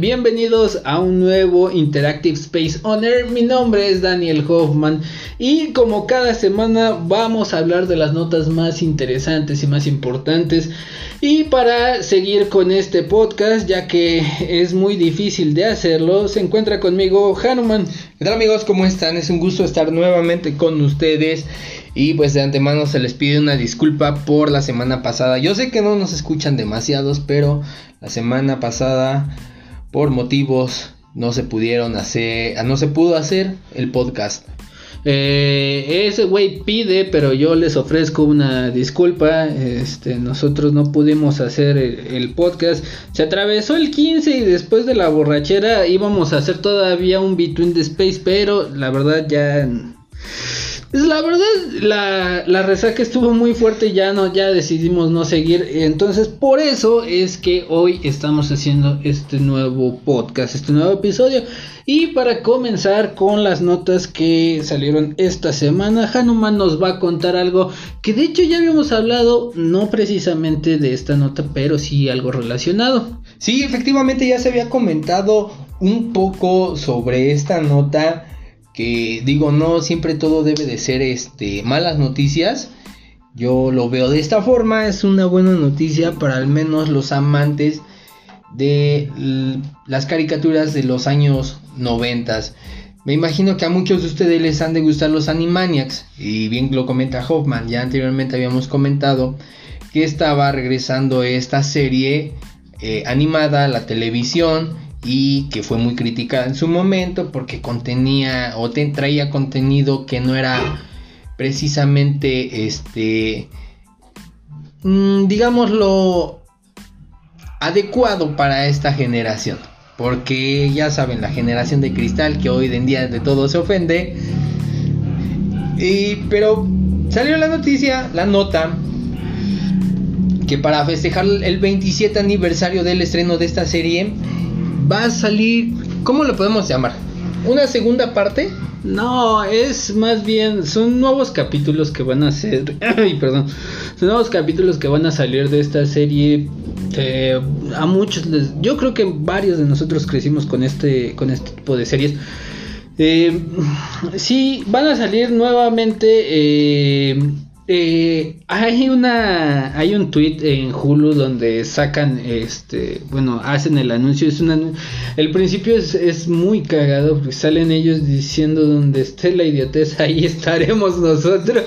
Bienvenidos a un nuevo Interactive Space Owner. Mi nombre es Daniel Hoffman y como cada semana vamos a hablar de las notas más interesantes y más importantes. Y para seguir con este podcast, ya que es muy difícil de hacerlo, se encuentra conmigo Hanuman. ¿Qué tal amigos? ¿Cómo están? Es un gusto estar nuevamente con ustedes. Y pues de antemano se les pide una disculpa por la semana pasada. Yo sé que no nos escuchan demasiados, pero la semana pasada, por motivos, no se pudieron hacer, no se pudo hacer el podcast. Eh, ese güey pide, pero yo les ofrezco una disculpa. Este, nosotros no pudimos hacer el, el, podcast. Se atravesó el 15 y después de la borrachera íbamos a hacer todavía un Between the Space, pero la verdad ya la verdad, la, la, resaca estuvo muy fuerte y ya no, ya decidimos no seguir. Entonces, por eso es que hoy estamos haciendo este nuevo podcast, este nuevo episodio. Y para comenzar con las notas que salieron esta semana, Hanuman nos va a contar algo que de hecho ya habíamos hablado, no precisamente de esta nota, pero sí algo relacionado. Sí, efectivamente ya se había comentado un poco sobre esta nota que digo, no siempre todo debe de ser este malas noticias. Yo lo veo de esta forma, es una buena noticia para al menos los amantes de las caricaturas de los años 90. Me imagino que a muchos de ustedes les han de gustar los Animaniacs y bien lo comenta Hoffman, ya anteriormente habíamos comentado que estaba regresando esta serie eh, animada a la televisión y que fue muy criticada en su momento porque contenía o traía contenido que no era precisamente este mm, digámoslo adecuado para esta generación. Porque ya saben la generación de cristal que hoy en día de todo se ofende. Y pero salió la noticia la nota que para festejar el 27 aniversario del estreno de esta serie va a salir, ¿cómo lo podemos llamar? ¿Una segunda parte? No, es más bien, son nuevos capítulos que van a ser, ay, perdón, son nuevos capítulos que van a salir de esta serie. a muchos les, yo creo que varios de nosotros crecimos con este, con este tipo de series. Eh, sí, van a salir nuevamente. Eh, eh, hay una hay un tweet en Hulu donde sacan este bueno hacen el anuncio. Es una el principio es, es muy cagado porque salen ellos diciendo donde esté la idiotez ahí estaremos nosotros.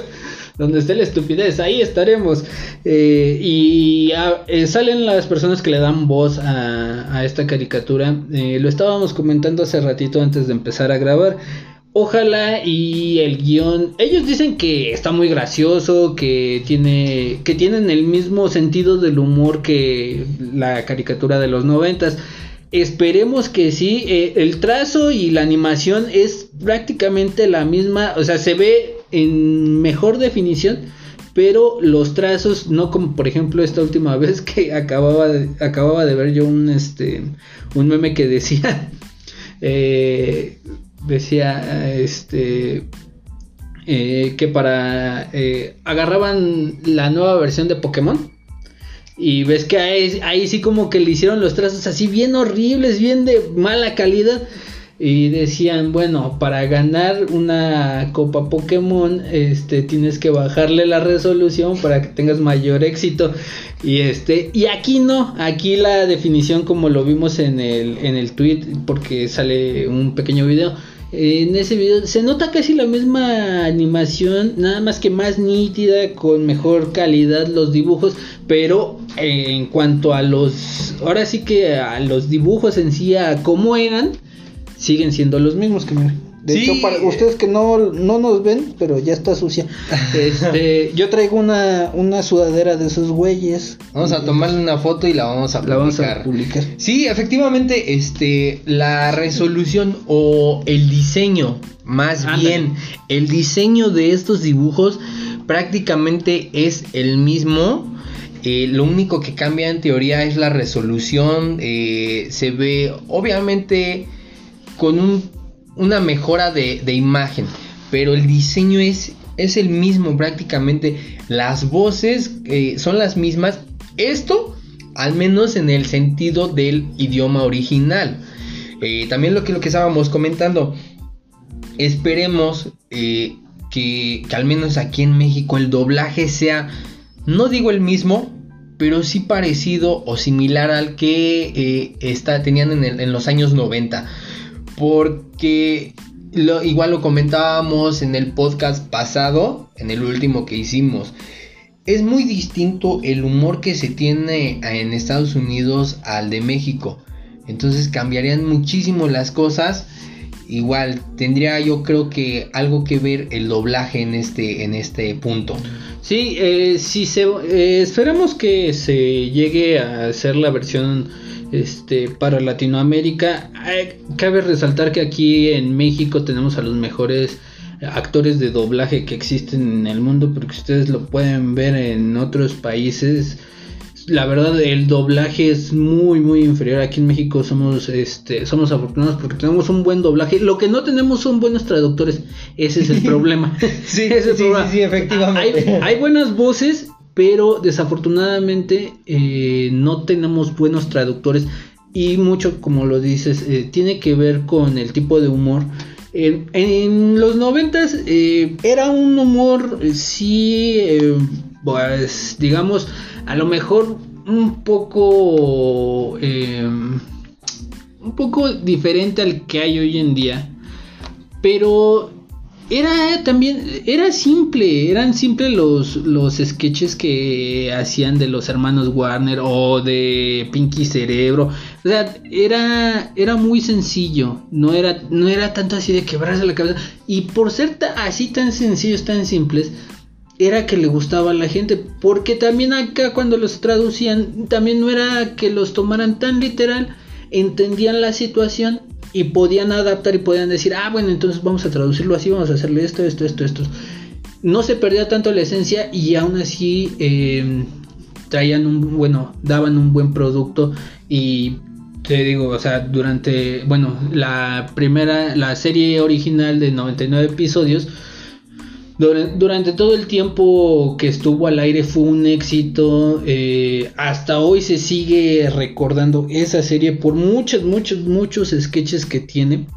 Donde esté la estupidez ahí estaremos eh, y eh, salen las personas que le dan voz a, a esta caricatura. Eh, lo estábamos comentando hace ratito antes de empezar a grabar Ojalá y el guion, ellos dicen que está muy gracioso, que tiene, que tienen el mismo sentido del humor que la caricatura de los noventas. Esperemos que sí, eh, el trazo y la animación es prácticamente la misma, o sea, se ve en mejor definición, pero los trazos no como por ejemplo esta última vez que acababa de, acababa de ver yo un este un meme que decía eh, decía este eh, que para eh, agarraban la nueva versión de Pokémon y ves que ahí, ahí, sí como que le hicieron los trazos así bien horribles, bien de mala calidad y decían, bueno, para ganar una copa Pokémon, este tienes que bajarle la resolución para que tengas mayor éxito. Y este, y aquí no, aquí la definición como lo vimos en el en el tweet porque sale un pequeño video en ese video se nota casi la misma animación, nada más que más nítida, con mejor calidad los dibujos, pero en cuanto a los, ahora sí que a los dibujos en sí, a cómo eran, siguen siendo los mismos que me... De hecho, para ustedes que no, no nos ven, pero ya está sucia. Este, yo traigo una, una sudadera de esos güeyes. Vamos a tomarle una foto y la vamos a publicar. vamos a publicar. Sí, efectivamente, este, la resolución o el diseño, más bien, el diseño de estos dibujos prácticamente es el mismo. Eh, lo único que cambia en teoría es la resolución. Eh, se ve, obviamente, con un una mejora de, imagen, pero el diseño es, es el mismo prácticamente. Las voces eh, son las mismas. Esto al menos en el sentido del idioma original. Eh, también lo que, lo que estábamos comentando, esperemos eh, que, al menos aquí en México el doblaje sea, no digo el mismo, pero sí parecido o similar al que está, tenían en, los años 90. Porque igual lo comentábamos en el podcast pasado, en el último que hicimos. Es muy distinto el humor que se tiene en Estados Unidos al de México. Entonces cambiarían muchísimo las cosas. Igual tendría yo creo que algo que ver el doblaje en este, en este punto. Sí, eh, si se, eh, esperamos que se llegue a hacer la versión este, para Latinoamérica. cabe resaltar que aquí en México tenemos a los mejores actores de doblaje que existen en el mundo, porque ustedes lo pueden ver en otros países la verdad el doblaje es muy muy inferior. Aquí en México somos este somos afortunados porque tenemos un buen doblaje. Lo que no tenemos son buenos traductores. Ese es el problema. Sí, sí, efectivamente. Hay, buenas voces pero desafortunadamente eh, no tenemos buenos traductores. Y mucho como lo dices eh, tiene que ver con el tipo de humor. En, los noventas eh, era un humor sí pues digamos a lo mejor un poco em, un poco diferente al que hay hoy en día pero era también era simple eran simples los los sketches que hacían de los hermanos Warner o de Pinky Cerebro. O sea era era muy sencillo no era no era tanto así de quebrarse la cabeza. Y por ser así tan sencillos tan simples era que le gustaba a la gente, porque también acá cuando los traducían, también no era que los tomaran tan literal, entendían la situación y podían adaptar y podían decir, ah, bueno, entonces vamos a traducirlo así, vamos a hacerle esto, esto, esto, esto. No se perdía tanto la esencia y aún así em, traían un, bueno, daban un buen producto y te digo, o sea, durante, bueno, la primera, la serie original de 99 episodios, durante todo el tiempo que estuvo al aire fue un éxito. Eh, hasta hoy se sigue recordando esa serie por muchos, muchos, muchos sketches que tiene.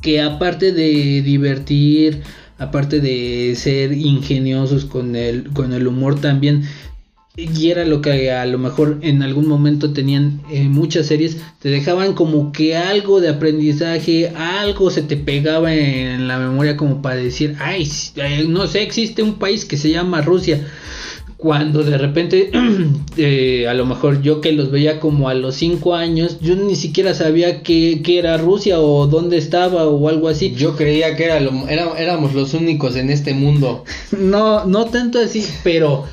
Que aparte de divertir, aparte de ser ingeniosos con el, con el humor, también y era lo que a lo mejor en algún momento tenían eh, muchas series, te dejaban como que algo de aprendizaje, algo se te pegaba en la memoria como para decir, ay, no sé, existe un país que se llama Rusia. Cuando de repente, eh, a lo mejor yo que los veía como a los 5 años, yo ni siquiera sabía que, era Rusia o dónde estaba o algo así. Yo creía que era éramos los únicos en este mundo. no, no tanto así, pero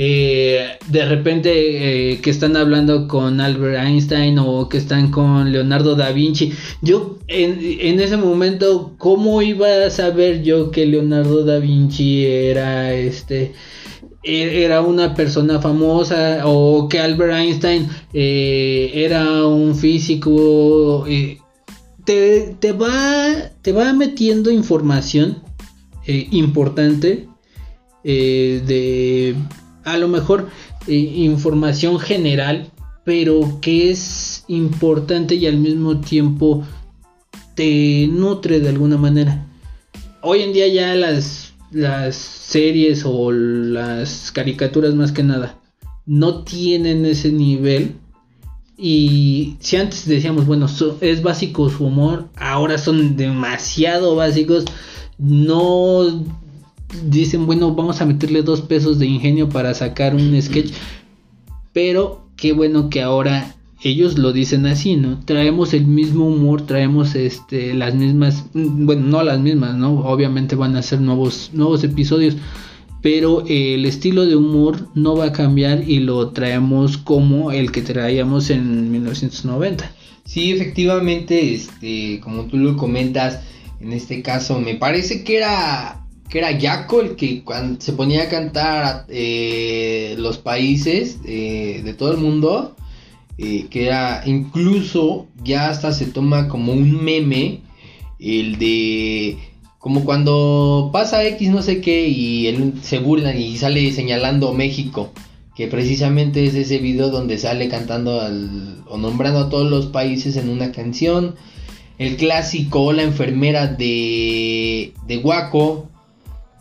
eh, de repente eh, que están hablando con Albert Einstein o que están con Leonardo da Vinci. Yo en, ese momento, ¿cómo iba a saber yo que Leonardo da Vinci era este e, era una persona famosa o que Albert Einstein eh, era un físico? te, te, va, te va metiendo información importante de a lo mejor eh, información general, pero que es importante y al mismo tiempo te nutre de alguna manera. Hoy en día ya las, las series o las caricaturas más que nada no tienen ese nivel. Y si antes decíamos, bueno, es básico su humor, ahora son demasiado básicos. No dicen, bueno, vamos a meterle dos pesos de ingenio para sacar un sketch. Pero qué bueno que ahora ellos lo dicen así, ¿no? Traemos el mismo humor, traemos este las mismas, bueno, no las mismas, ¿no? Obviamente van a ser nuevos nuevos episodios, pero el estilo de humor no va a cambiar y lo traemos como el que traíamos en 1990. Sí, efectivamente, este, como tú lo comentas, en este caso me parece que era que era Jaco el que cuando se ponía a cantar eh, los países eh, de todo el mundo, eh, que era incluso ya hasta se toma como un meme, el de como cuando pasa X no sé qué y él se burlan y sale señalando México, que precisamente es ese video donde sale cantando o nombrando a todos los países en una canción. El clásico, la enfermera de, de Waco.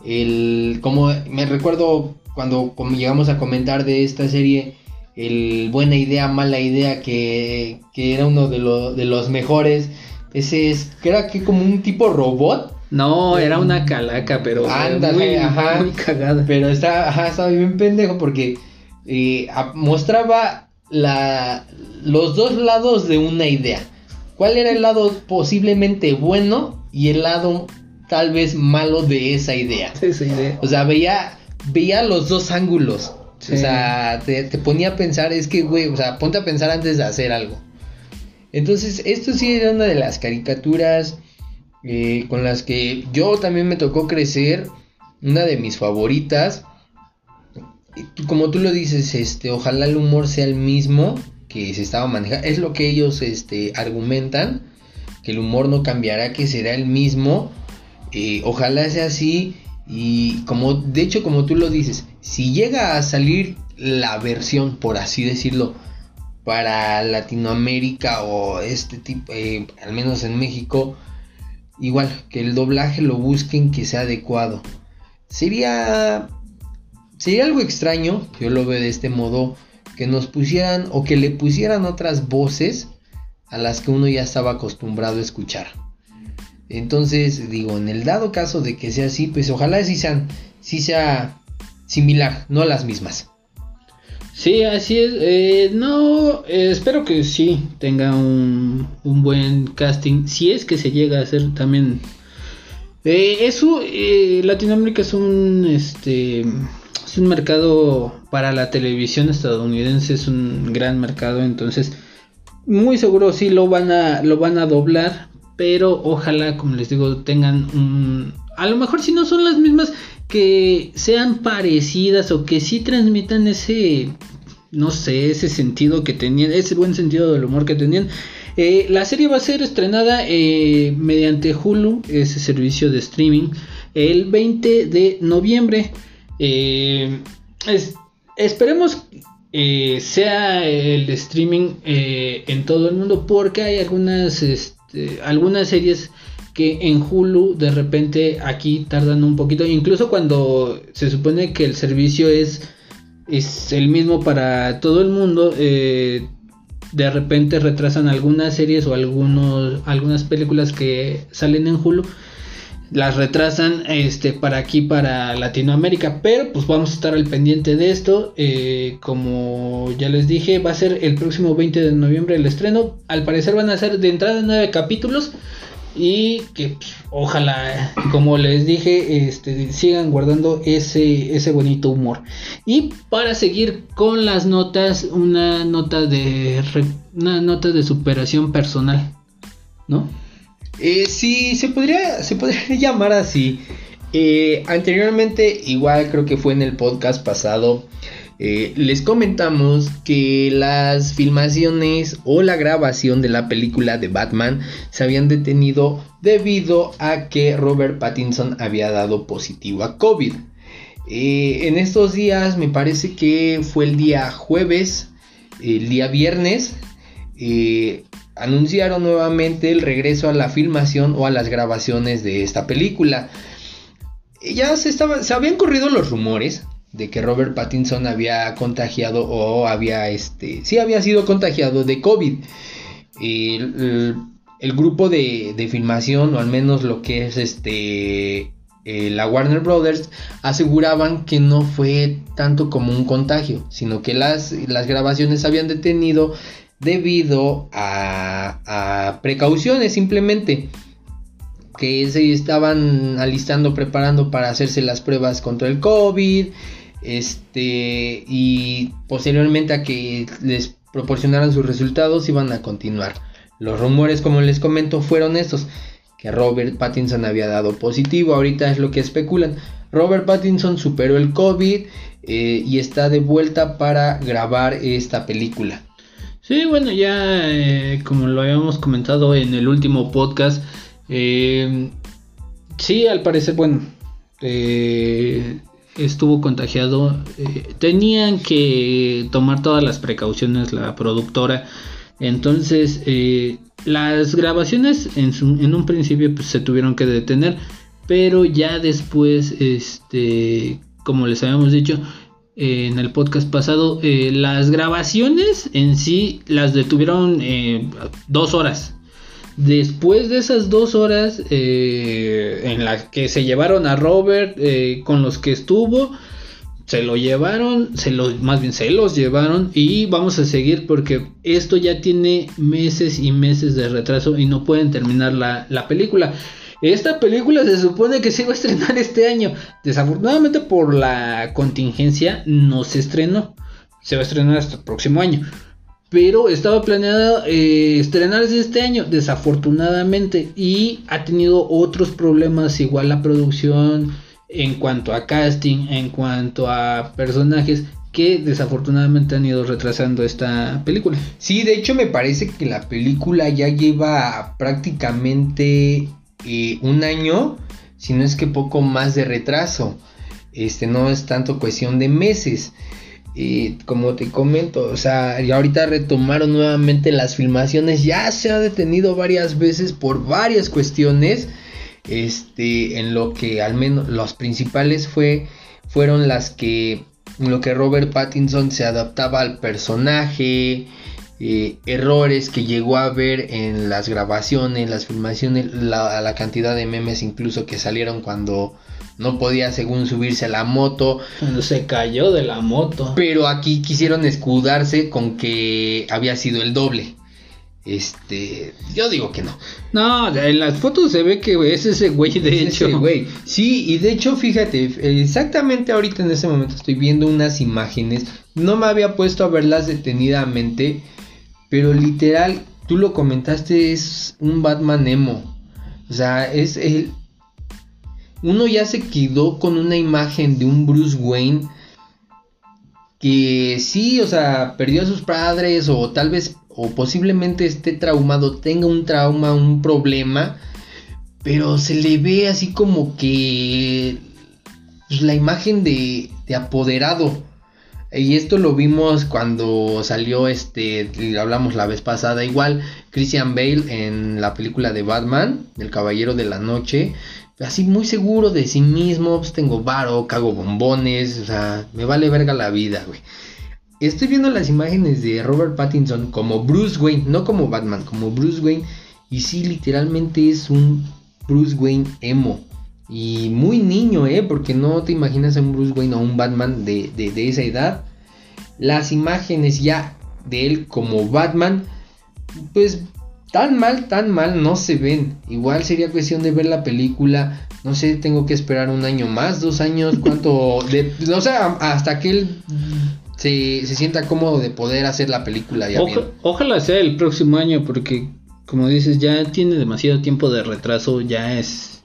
El, como me recuerdo cuando llegamos a comentar de esta serie, el buena idea, mala idea, que, que era uno de, de los mejores. Ese es, que era que como un tipo robot. No, era una calaca, pero Ándale, muy, cagada. Pero está, ajá, estaba bien pendejo porque eh, mostraba la, los dos lados de una idea. ¿Cuál era el lado posiblemente bueno y el lado tal vez malo de esa idea? O sea, veía, veía los dos ángulos. O sea, te, ponía a pensar, es que, güey, o sea, ponte a pensar antes de hacer algo. Entonces, esto sí era una de las caricaturas eh, con las que yo también me tocó crecer. Una de mis favoritas como tú lo dices, este, ojalá el humor sea el mismo que se estaba manejando. Es lo que ellos este, argumentan, que el humor no cambiará, que será el mismo. Eh, ojalá sea así. Y como, de hecho, como tú lo dices, si llega a salir la versión, por así decirlo, para Latinoamérica o este tipo, eh, al menos en México, igual que el doblaje lo busquen que sea adecuado. Sería Sería algo extraño, yo lo veo de este modo, que nos pusieran o que le pusieran otras voces a las que uno ya estaba acostumbrado a escuchar. Entonces, digo, en el dado caso de que sea así, pues ojalá sí sean, sea similar, no las mismas. Sí, así es. Eh, no, eh, espero que sí tenga un, un, buen casting. Si es que se llega a hacer también. Eh, eso, Latinoamérica es un, este, es un mercado para la televisión estadounidense, es un gran mercado, entonces muy seguro sí lo van a, lo van a doblar, pero ojalá, como les digo, tengan un... A lo mejor si no son las mismas, que sean parecidas o que sí transmitan ese, no sé, ese sentido que tenían, ese buen sentido del humor que tenían. Eh, la serie va a ser estrenada eh, mediante Hulu, ese servicio de streaming, el 20 de noviembre. Eh, esperemos eh, sea el streaming en todo el mundo porque hay algunas, este, algunas series que en Hulu de repente aquí tardan un poquito, incluso cuando se supone que el servicio es, es el mismo para todo el mundo, de repente retrasan algunas series o algunos, algunas películas que salen en Hulu las retrasan este para aquí para Latinoamérica pero pues vamos a estar al pendiente de esto eh, como ya les dije va a ser el próximo 20 de noviembre el estreno. Al parecer van a ser de entrada nueve capítulos y que pues, ojalá como les dije este sigan guardando ese ese bonito humor. Y para seguir con las notas una nota de una nota de superación personal no eh, sí, se podría, se podría llamar así. Eh, anteriormente, igual creo que fue en el podcast pasado, eh, les comentamos que las filmaciones o la grabación de la película de Batman se habían detenido debido a que Robert Pattinson había dado positivo a COVID. en estos días, me parece que fue el día jueves, el día viernes, anunciaron nuevamente el regreso a la filmación o a las grabaciones de esta película. Ya se, habían corrido los rumores de que Robert Pattinson había contagiado o había este sí había sido contagiado de COVID. El, el, grupo de, de, filmación, o al menos lo que es este eh, la Warner Brothers, aseguraban que no fue tanto como un contagio, sino que las, las grabaciones habían detenido debido a, precauciones simplemente que se estaban alistando, preparando para hacerse las pruebas contra el COVID, este, y posteriormente a que les proporcionaran sus resultados iban a continuar. Los rumores, como les comento, fueron estos, que Robert Pattinson había dado positivo, ahorita es lo que especulan. Robert Pattinson superó el COVID eh, y está de vuelta para grabar esta película. Sí, bueno, ya eh, como lo habíamos comentado en el último podcast, eh, sí, al parecer, bueno, eh, estuvo contagiado, eh, tenían que tomar todas las precauciones la productora. Entonces, las grabaciones en, en un principio pues, se tuvieron que detener, pero ya después, este, como les habíamos dicho en el podcast pasado, las grabaciones en sí las detuvieron dos horas Después de esas dos horas eh, en las que se llevaron a Robert eh, con los que estuvo, se lo llevaron, se lo, más bien se los llevaron y vamos a seguir porque esto ya tiene meses y meses de retraso y no pueden terminar la, la película. Esta película se supone que se iba a estrenar este año. Desafortunadamente por la contingencia no se estrenó. Se va a estrenar hasta el próximo año pero estaba planeada eh, estrenarse este año, desafortunadamente, y ha tenido otros problemas, igual la producción, en cuanto a casting, en cuanto a personajes, que desafortunadamente han ido retrasando esta película. Sí, de hecho me parece que la película ya lleva prácticamente un año, si no es que poco más de retraso. Este no es tanto cuestión de meses. Como te comento, o sea, y ahorita retomaron nuevamente las filmaciones. Ya se ha detenido varias veces por varias cuestiones. Este, en lo que al menos los principales fue, fueron las que, en lo que Robert Pattinson se adaptaba al personaje. Eh, errores que llegó a ver en las grabaciones, las filmaciones, la, la cantidad de memes incluso que salieron cuando no podía según subirse a la moto. Cuando se cayó de la moto. Pero aquí quisieron escudarse con que había sido el doble. Este, yo digo que no. No, en las fotos se ve que es ese güey, de hecho. güey. Sí, y de hecho, fíjate, exactamente ahorita en ese momento estoy viendo unas imágenes. No me había puesto a verlas detenidamente, pero literal, tú lo comentaste, es un Batman emo. O sea, es el, uno ya se quedó con una imagen de un Bruce Wayne que sí, o sea, perdió a sus padres o tal vez o posiblemente esté traumado, tenga un trauma, un problema, pero se le ve así como que pues, la imagen de, de apoderado. Y esto lo vimos cuando salió este, hablamos la vez pasada, igual Christian Bale en la película de Batman, El Caballero de la Noche, así muy seguro de sí mismo, pues tengo varo, cago bombones, o sea, me vale verga la vida, güey. Estoy viendo las imágenes de Robert Pattinson como Bruce Wayne, no como Batman, como Bruce Wayne, y sí, literalmente es un Bruce Wayne emo. Y muy niño, ¿eh? Porque no te imaginas a un Bruce Wayne o un Batman de, de esa edad. Las imágenes ya de él como Batman, pues tan mal, tan mal no se ven. Igual sería cuestión de ver la película. No sé, tengo que esperar un año más, dos años, cuánto. De, o sea, hasta que él se, sienta cómodo de poder hacer la película. Ya Ojalá sea el próximo año, porque como dices, ya tiene demasiado tiempo de retraso. Ya es.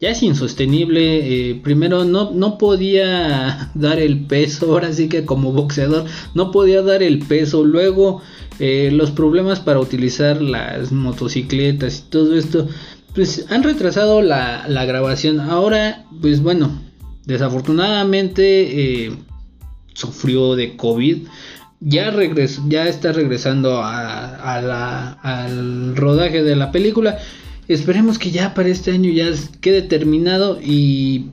Ya es insostenible. Eh, primero, no, no podía dar el peso. Ahora sí que como boxeador, no podía dar el peso. Luego eh, los problemas para utilizar las motocicletas y todo esto, pues han retrasado la, grabación. Ahora, pues bueno, desafortunadamente eh, sufrió de COVID. Ya, regresó, ya está regresando a, la, al rodaje de la película. Esperemos que ya para este año ya quede terminado y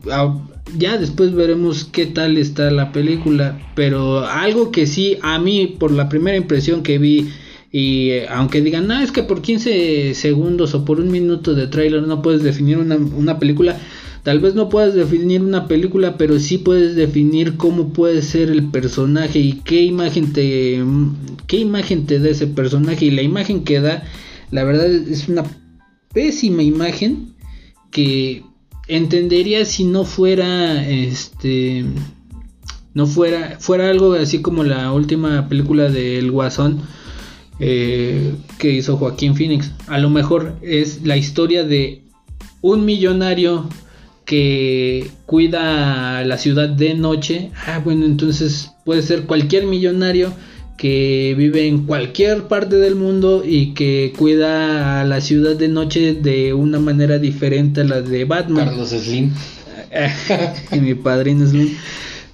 ya después veremos qué tal está la película. Pero algo que sí, a mí, por la primera impresión que vi, y eh, aunque digan, no, es que por 15 segundos o por un minuto de tráiler no puedes definir una, una película. Tal vez no puedas definir una película, pero sí puedes definir cómo puede ser el personaje y qué imagen te qué imagen te da ese personaje y la imagen que da, la verdad es una pésima imagen que entendería si no fuera este no fuera fuera algo así como la última película del Guasón eh, que hizo Joaquín Phoenix. A lo mejor es la historia de un millonario que cuida la ciudad de noche. Ah bueno entonces puede ser cualquier millonario que vive en cualquier parte del mundo y que cuida a la ciudad de noche de una manera diferente a la de Batman. Carlos Slim. y mi padrino Slim.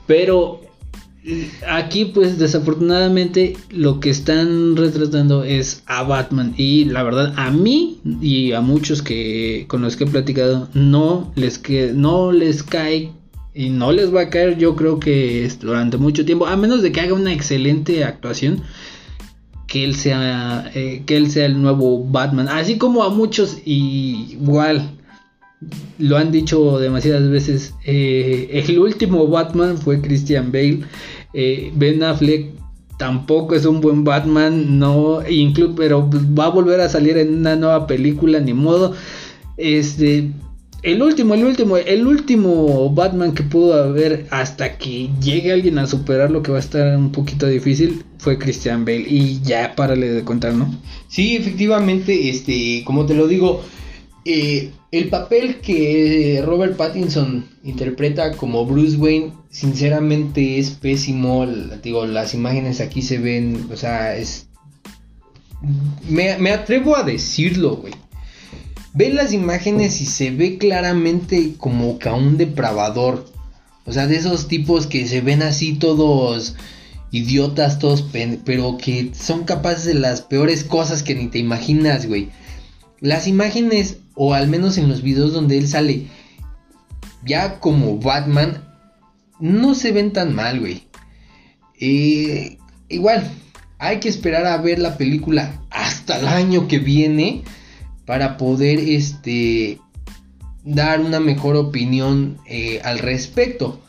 Pero aquí pues desafortunadamente lo que están retratando es a Batman y la verdad a mí y a muchos que con los que he platicado no les que no les cae y no les va a caer yo creo que durante mucho tiempo a menos de que haga una excelente actuación que él sea eh, que él sea el nuevo Batman así como a muchos igual lo han dicho demasiadas veces. Eh, el último Batman fue Christian Bale. Eh, ben Affleck tampoco es un buen Batman, no, pero va a volver a salir en una nueva película, ni modo. Este, el último, el último, el último Batman que pudo haber hasta que llegue alguien a superar lo que va a estar un poquito difícil fue Christian Bale y ya párale de contar, ¿no? Sí, efectivamente, este, como te lo digo, eh, el papel que Robert Pattinson interpreta como Bruce Wayne, sinceramente es pésimo. Digo, las imágenes aquí se ven, o sea, es. Me, me atrevo a decirlo, güey. Ve las imágenes y se ve claramente como que a un depravador. O sea, de esos tipos que se ven así todos idiotas, todos, pero que son capaces de las peores cosas que ni te imaginas, güey. Las imágenes, o al menos en los videos donde él sale, ya como Batman, no se ven tan mal, güey. Eh, igual, hay que esperar a ver la película hasta el año que viene para poder este dar una mejor opinión eh, al respecto.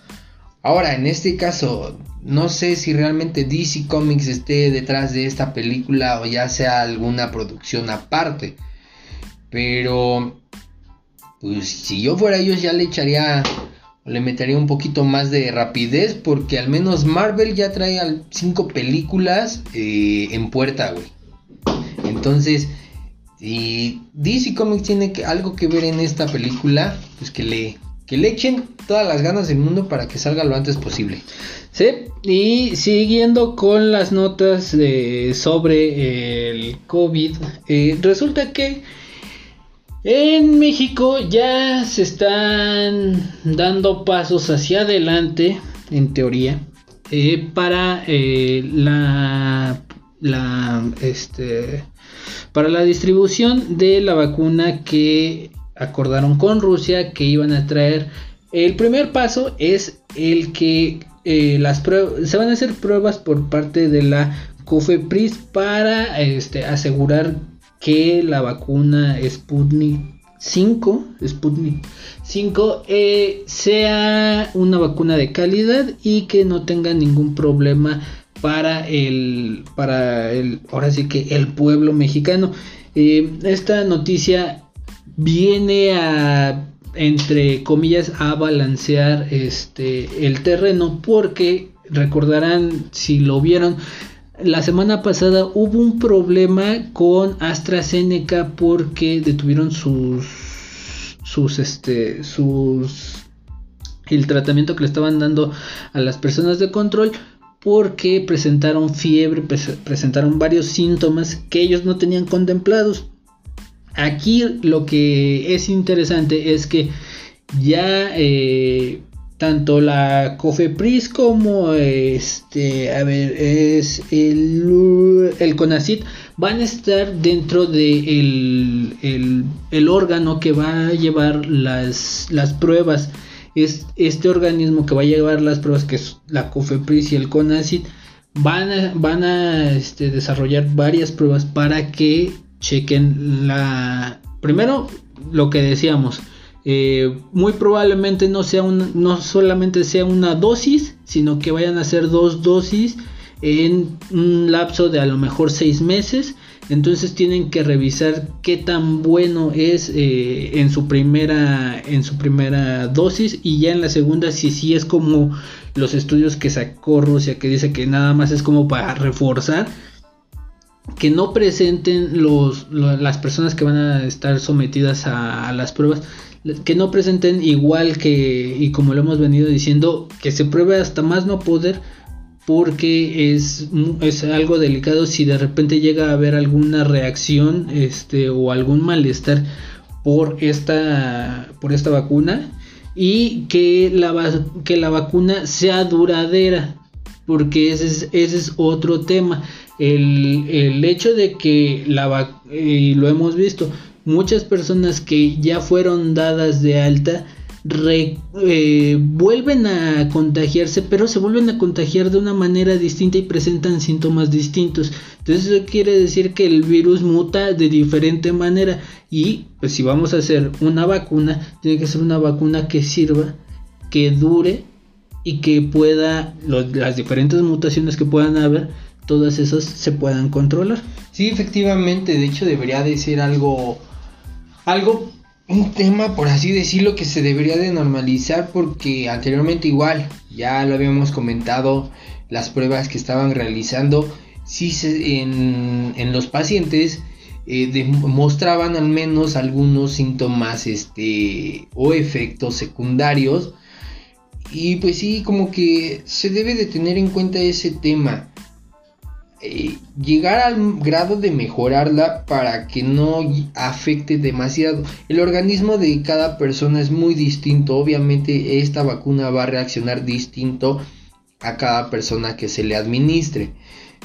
Ahora, en este caso, no sé si realmente DC Comics esté detrás de esta película o ya sea alguna producción aparte. Pero, pues si yo fuera ellos ya le echaría, le metería un poquito más de rapidez, porque al menos Marvel ya trae cinco películas eh, en puerta, güey. Entonces, si DC Comics tiene algo que ver en esta película, pues que le, que le echen todas las ganas del mundo para que salga lo antes posible. Sí, y siguiendo con las notas sobre el COVID, eh, resulta que en México ya se están dando pasos hacia adelante, en teoría, eh, para eh, la, la, este, para la distribución de la vacuna que acordaron con Rusia que iban a traer. El primer paso es el que eh, las se van a hacer pruebas por parte de la COFEPRIS para este, asegurar que la vacuna Sputnik 5, Sputnik 5 eh, sea una vacuna de calidad y que no tenga ningún problema para el para el ahora sí que el pueblo mexicano. Eh, esta noticia viene a entre comillas a balancear este el terreno porque recordarán si lo vieron la semana pasada hubo un problema con AstraZeneca porque detuvieron sus sus este sus el tratamiento que le estaban dando a las personas de control porque presentaron fiebre, presentaron varios síntomas que ellos no tenían contemplados. Aquí lo que es interesante es que ya eh, tanto la COFEPRIS como este, a ver, es el, el CONACIT van a estar dentro de el, órgano que va a llevar las, las pruebas. Es este organismo que va a llevar las pruebas, que es la COFEPRIS y el CONACIT, van a, van a este, desarrollar varias pruebas para que chequen la... Primero, lo que decíamos, eh, muy probablemente no sea no solamente sea una dosis, sino que vayan a ser dos dosis en un lapso de a lo mejor seis meses. Entonces tienen que revisar qué tan bueno es eh, en su primera en su primera dosis y ya en la segunda si sí es como los estudios que sacó Rusia que dice que nada más es como para reforzar que no presenten los, las personas que van a estar sometidas a las pruebas que no presenten igual que, y como lo hemos venido diciendo, que se pruebe hasta más no poder, porque es, es algo delicado si de repente llega a haber alguna reacción este, o algún malestar por esta, por esta vacuna. y que la, que la vacuna sea duradera, porque ese es, otro tema. El, el hecho de que la y lo hemos visto, muchas personas que ya fueron dadas de alta, eh, vuelven a contagiarse, pero se vuelven a contagiar de una manera distinta y presentan síntomas distintos. Entonces eso quiere decir que el virus muta de diferente manera y pues si vamos a hacer una vacuna, tiene que ser una vacuna que sirva, que dure y que pueda, las diferentes mutaciones que puedan haber, todas esas se puedan controlar. Sí, efectivamente, de hecho debería de ser algo, algo un tema, por así decirlo, que se debería de normalizar porque anteriormente igual, ya lo habíamos comentado, las pruebas que estaban realizando, sí se, en, en, los pacientes eh, mostraban al menos algunos síntomas este, o efectos secundarios. Y pues sí, como que se debe de tener en cuenta ese tema. Eh, llegar al grado de mejorarla para que no afecte demasiado. El organismo de cada persona es muy distinto. Obviamente esta vacuna va a reaccionar distinto a cada persona que se le administre.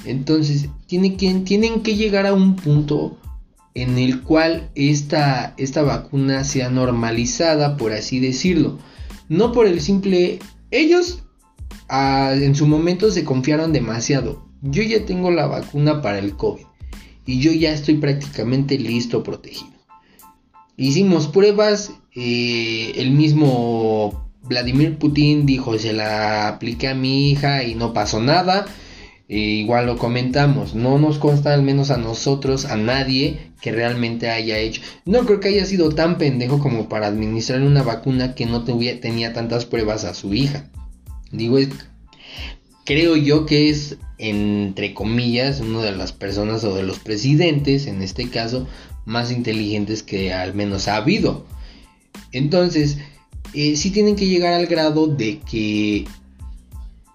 Entonces tienen que llegar a un punto en el cual esta, esta vacuna sea normalizada, por así decirlo. No por el simple... Ellos ah, en su momento se confiaron demasiado yo ya tengo la vacuna para el COVID y yo ya estoy prácticamente listo, protegido. Hicimos pruebas, eh, el mismo Vladimir Putin dijo, se la apliqué a mi hija y no pasó nada. Eh, igual lo comentamos, no nos consta al menos a nosotros, a nadie que realmente haya hecho. No creo que haya sido tan pendejo como para administrar una vacuna que no tenía tantas pruebas a su hija. Digo, creo yo que es entre comillas, una de las personas o de los presidentes, en este caso, más inteligentes que al menos ha habido. Entonces, eh, sí tienen que llegar al grado de que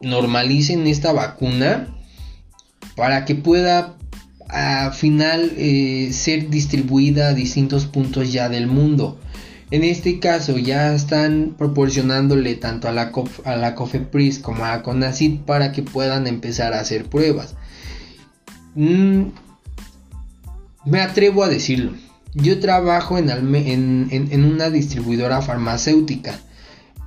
normalicen esta vacuna para que pueda al final eh, ser distribuida a distintos puntos ya del mundo. En este caso ya están proporcionándole tanto a la, a la COFEPRIS como a CONACID para que puedan empezar a hacer pruebas. Mm, me atrevo a decirlo. Yo trabajo en, en una distribuidora farmacéutica.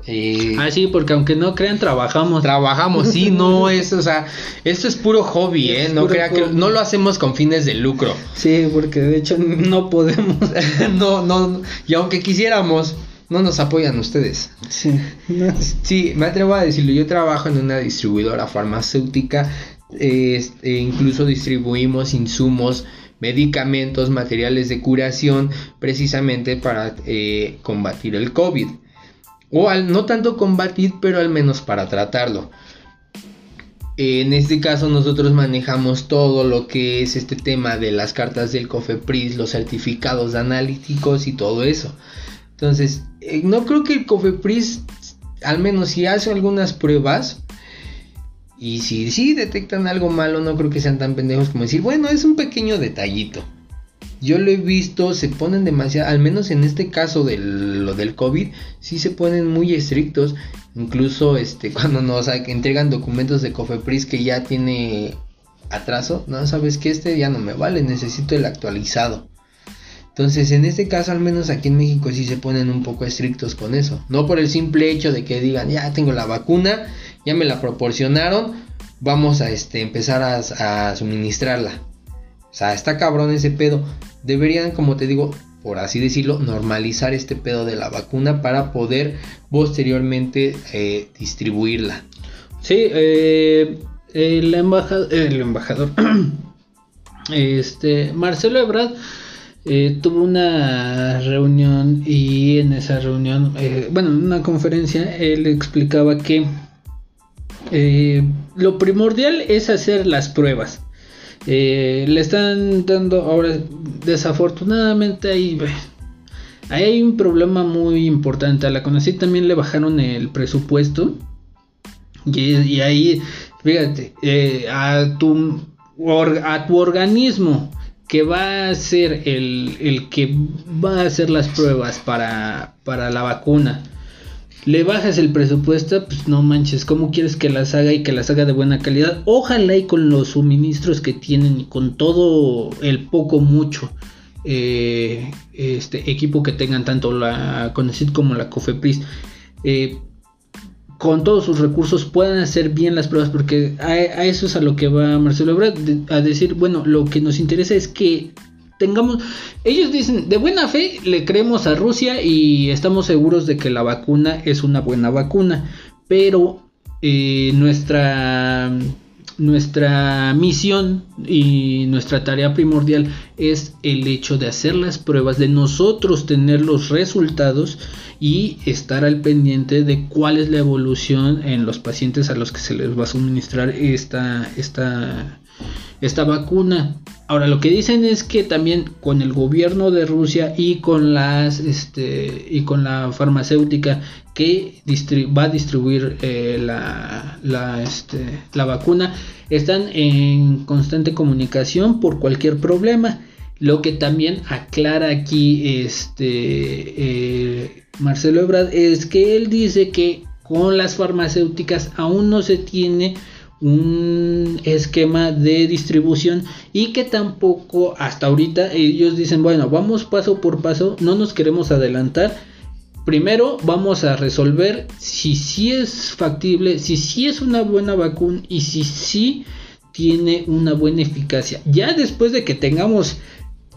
Eh, ah, sí, porque aunque no crean, trabajamos. Trabajamos, sí, no es, o sea, esto es puro hobby, ¿eh? No crea que no lo hacemos con fines de lucro. Sí, porque de hecho no podemos. no, no, y aunque quisiéramos, no nos apoyan ustedes. Sí, sí, me atrevo a decirlo, yo trabajo en una distribuidora farmacéutica, este, incluso distribuimos insumos medicamentos, materiales de curación, precisamente para eh, combatir el COVID o al, no tanto combatir, pero al menos para tratarlo. En este caso nosotros manejamos todo lo que es este tema de las cartas del COFEPRIS, los certificados analíticos y todo eso. Entonces, eh, no creo que el COFEPRIS, al menos si hace algunas pruebas, y si sí detectan algo malo, no creo que sean tan pendejos como decir, bueno, es un pequeño detallito. Yo lo he visto, se ponen demasiado, al menos en este caso de lo del COVID, sí se ponen muy estrictos. Incluso este, cuando nos entregan documentos de Cofepris que ya tiene atraso, no sabes que este ya no me vale, necesito el actualizado. Entonces, en este caso, al menos aquí en México, sí se ponen un poco estrictos con eso. No por el simple hecho de que digan, ya tengo la vacuna, ya me la proporcionaron, vamos a este, empezar a suministrarla. O sea, está cabrón ese pedo. Deberían, como te digo, por así decirlo, normalizar este pedo de la vacuna para poder posteriormente eh, distribuirla. Sí, eh, el, embajador, este, Marcelo Ebrard, eh, tuvo una reunión y en esa reunión, bueno, en una conferencia, él explicaba que lo primordial es hacer las pruebas. Eh, le están dando ahora, desafortunadamente ahí, hay un problema muy importante. A la CONACYT también le bajaron el presupuesto. Y, ahí, fíjate, eh, a, tu, a tu organismo que va a ser el, el, que va a hacer las pruebas para, para la vacuna. Le bajas el presupuesto, pues no manches, ¿cómo quieres que las haga y que las haga de buena calidad? Ojalá y con los suministros que tienen y con todo el poco mucho eh, este equipo que tengan tanto la CONECIT como la COFEPRIS. Eh, con todos sus recursos puedan hacer bien las pruebas, porque a, eso es a lo que va Marcelo Ebrard, a decir, bueno, lo que nos interesa es que tengamos, ellos dicen, de buena fe le creemos a Rusia y estamos seguros de que la vacuna es una buena vacuna, pero eh, nuestra nuestra misión y nuestra tarea primordial es el hecho de hacer las pruebas, de nosotros tener los resultados y estar al pendiente de cuál es la evolución en los pacientes a los que se les va a suministrar esta, esta, esta vacuna. Ahora lo que dicen es que también con el gobierno de Rusia y con las este y con la farmacéutica que va a distribuir eh, la, este, la vacuna están en constante comunicación por cualquier problema. Lo que también aclara aquí este eh, Marcelo Ebrard es que él dice que con las farmacéuticas aún no se tiene un esquema de distribución y que tampoco hasta ahorita ellos dicen bueno vamos paso por paso no nos queremos adelantar. Primero vamos a resolver si es factible si sí es una buena vacuna y si tiene una buena eficacia ya después de que tengamos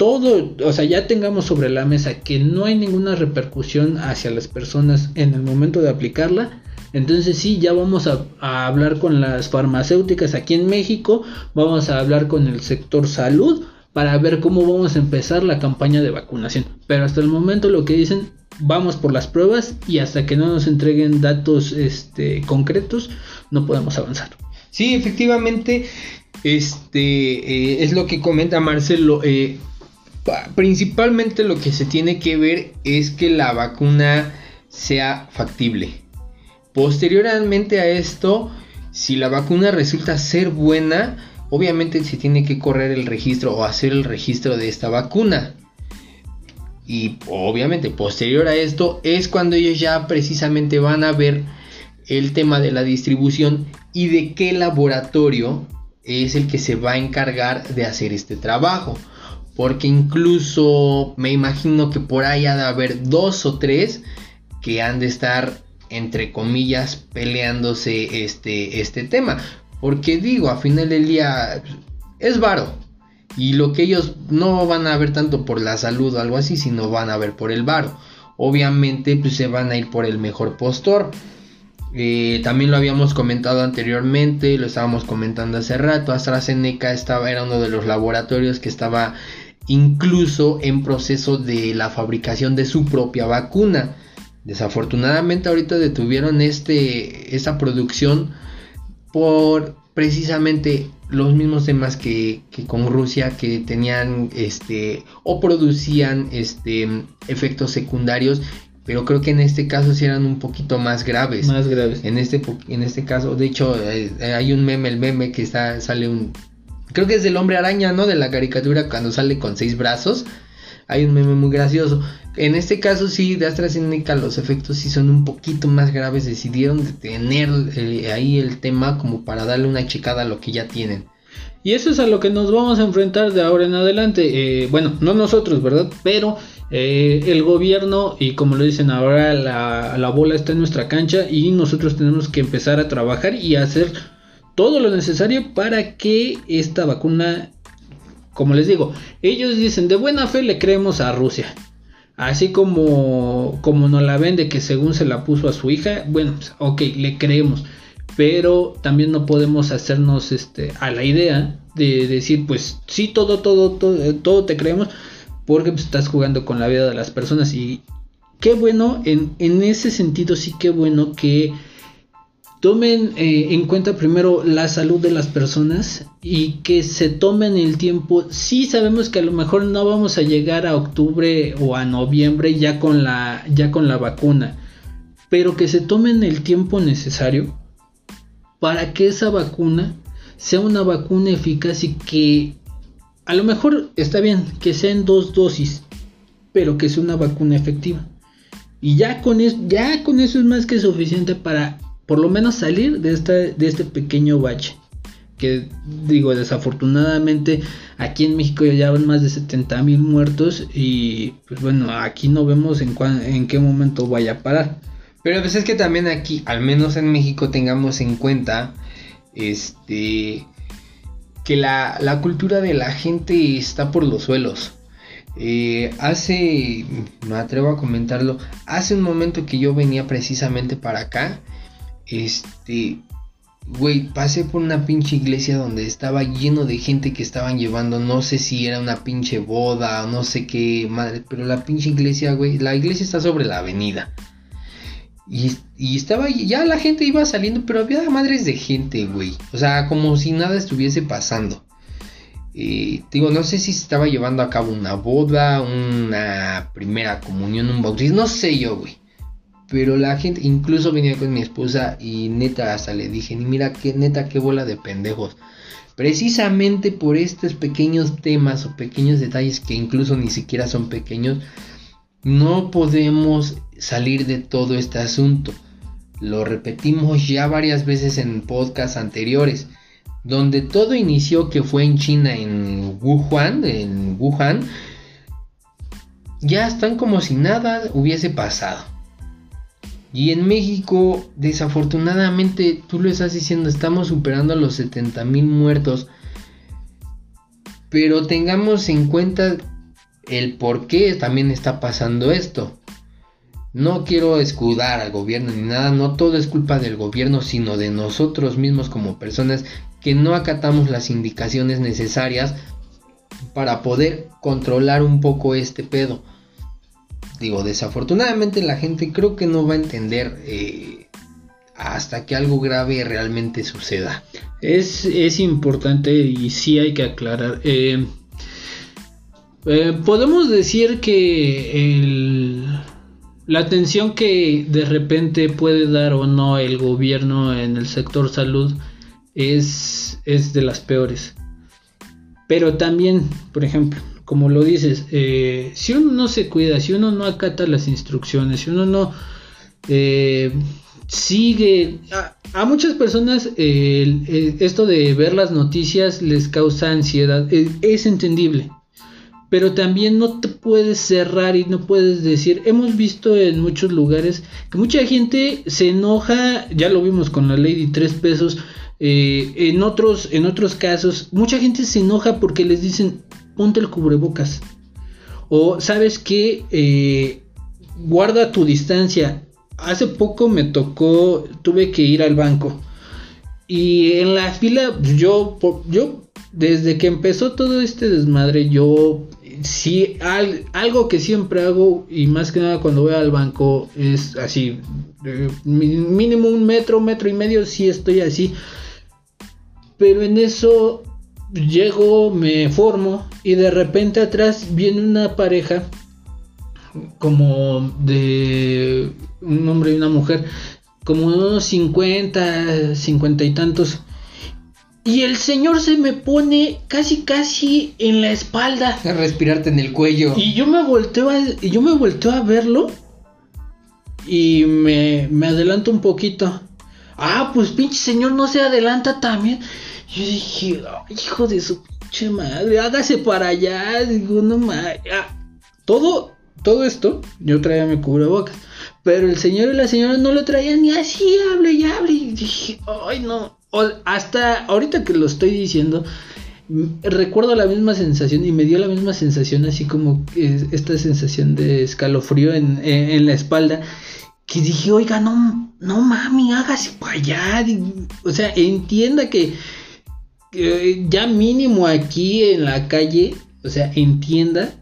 todo, o sea, ya tengamos sobre la mesa que no hay ninguna repercusión hacia las personas en el momento de aplicarla, entonces sí, ya vamos a, hablar con las farmacéuticas aquí en México, vamos a hablar con el sector salud para ver cómo vamos a empezar la campaña de vacunación. Pero hasta el momento lo que dicen, vamos por las pruebas y hasta que no nos entreguen datos este, concretos, no podemos avanzar. Sí, efectivamente, este eh, es lo que comenta Marcelo. Eh, principalmente lo que se tiene que ver es que la vacuna sea factible. Posteriormente a esto, si la vacuna resulta ser buena, obviamente se tiene que correr el registro o hacer el registro de esta vacuna. Y obviamente posterior a esto es cuando ellos ya precisamente van a ver el tema de la distribución y de qué laboratorio es el que se va a encargar de hacer este trabajo. Porque incluso me imagino que por ahí ha de haber dos o tres que han de estar, entre comillas, peleándose este, este tema. Porque digo, a final del día es varo. Y lo que ellos no van a ver tanto por la salud o algo así, sino van a ver por el varo. Obviamente, pues se van a ir por el mejor postor. Eh, también lo habíamos comentado anteriormente, lo estábamos comentando hace rato. AstraZeneca estaba, era uno de los laboratorios que estaba incluso en proceso de la fabricación de su propia vacuna. Desafortunadamente ahorita detuvieron este, esta producción por precisamente los mismos temas que, con Rusia que tenían este o producían este efectos secundarios pero creo que en este caso sí eran un poquito más graves. Más graves. En este, en este caso, de hecho, eh, hay un meme, el meme que está, sale un, Creo que es del hombre araña, ¿no? De la caricatura cuando sale con seis brazos. Hay un meme muy gracioso. En este caso sí, de AstraZeneca los efectos sí son un poquito más graves. Decidieron tener eh, ahí el tema como para darle una checada a lo que ya tienen. Y eso es a lo que nos vamos a enfrentar de ahora en adelante. Eh, bueno, no nosotros, ¿verdad? Pero eh, el gobierno, y como lo dicen ahora, la, la bola está en nuestra cancha y nosotros tenemos que empezar a trabajar y hacer todo lo necesario para que esta vacuna, como les digo, ellos dicen de buena fe le creemos a Rusia. Así como, como nos la vende que según se la puso a su hija, bueno, pues, ok, le creemos. Pero también no podemos hacernos este, a la idea de decir, pues sí, todo, todo, todo, todo te creemos, porque pues, estás jugando con la vida de las personas. Y qué bueno, en, en ese sentido sí qué bueno que tomen eh, en cuenta primero la salud de las personas y que se tomen el tiempo. Sí sabemos que a lo mejor no vamos a llegar a octubre o a noviembre ya con la, ya con la vacuna, pero que se tomen el tiempo necesario para que esa vacuna sea una vacuna eficaz y que a lo mejor está bien que sean dos dosis, pero que sea una vacuna efectiva. Y ya con, eso, ya con eso es más que suficiente para por lo menos salir de, esta, de este pequeño bache. Que digo, desafortunadamente aquí en México ya van más de 70 mil muertos y pues bueno, aquí no vemos en, en qué momento vaya a parar. Pero pues es que también aquí, al menos en México, tengamos en cuenta este que la, la cultura de la gente está por los suelos. Eh, hace, me atrevo a comentarlo, hace un momento que yo venía precisamente para acá, este, güey, pasé por una pinche iglesia donde estaba lleno de gente que estaban llevando, no sé si era una pinche boda o no sé qué madre, pero la pinche iglesia, güey, la iglesia está sobre la avenida. Y, y, estaba, ya la gente iba saliendo, pero había madres de gente, güey. O sea, como si nada estuviese pasando. Eh, digo, no sé si se estaba llevando a cabo una boda, una primera comunión, un bautismo, no sé yo, güey. Pero la gente, incluso venía con mi esposa y neta hasta le dije, mira qué neta, qué bola de pendejos. Precisamente por estos pequeños temas o pequeños detalles que incluso ni siquiera son pequeños, no podemos salir de todo este asunto. Lo repetimos ya varias veces en podcasts anteriores donde todo inició que fue en China, en Wuhan, en Wuhan, ya están como si nada hubiese pasado. Y en México, desafortunadamente, tú lo estás diciendo, estamos superando los 70 mil muertos. Pero tengamos en cuenta el por qué también está pasando esto. No quiero escudar al gobierno ni nada, no todo es culpa del gobierno, sino de nosotros mismos como personas que no acatamos las indicaciones necesarias para poder controlar un poco este pedo. Digo, desafortunadamente la gente creo que no va a entender eh, hasta que algo grave realmente suceda. Es, importante y sí hay que aclarar. Eh, eh, podemos decir que la atención que de repente puede dar o no el gobierno en el sector salud es, es de las peores. Pero también, por ejemplo, como lo dices, eh, si uno no se cuida, si uno no acata las instrucciones, si uno no eh, sigue... A, muchas personas esto de ver las noticias les causa ansiedad, es entendible pero también no te puedes cerrar y no puedes decir, hemos visto en muchos lugares que mucha gente se enoja, ya lo vimos con la ley de tres pesos, eh, en, otros, en otros casos, mucha gente se enoja porque les dicen, ponte el cubrebocas, o sabes que, eh, guarda tu distancia. Hace poco me tocó, tuve que ir al banco. Y en la fila, yo, yo, desde que empezó todo este desmadre, yo si algo que siempre hago y más que nada cuando voy al banco es así, mínimo un metro, metro y medio, si estoy así. Pero en eso llego, me formo y de repente atrás viene una pareja como de un hombre y una mujer, como unos 50, 50 y tantos y el señor se me pone casi casi en la espalda. A respirarte en el cuello. Y yo me volteo a, yo me volteo a verlo. Y me, me adelanto un poquito. Ah, pues pinche señor no se adelanta también. Yo dije, hijo de su madre, hágase para allá. Digo, no mames. Ah, todo, todo esto, yo traía mi cubrebocas. Pero el señor y la señora no lo traían ni así, hable y hable. Y dije, ay no hasta ahorita que lo estoy diciendo, recuerdo la misma sensación y me dio la misma sensación, así como esta sensación de escalofrío en, la espalda. Que dije, oiga, no, no mami, hágase para allá. O sea, entienda que, ya mínimo aquí en la calle, o sea, entienda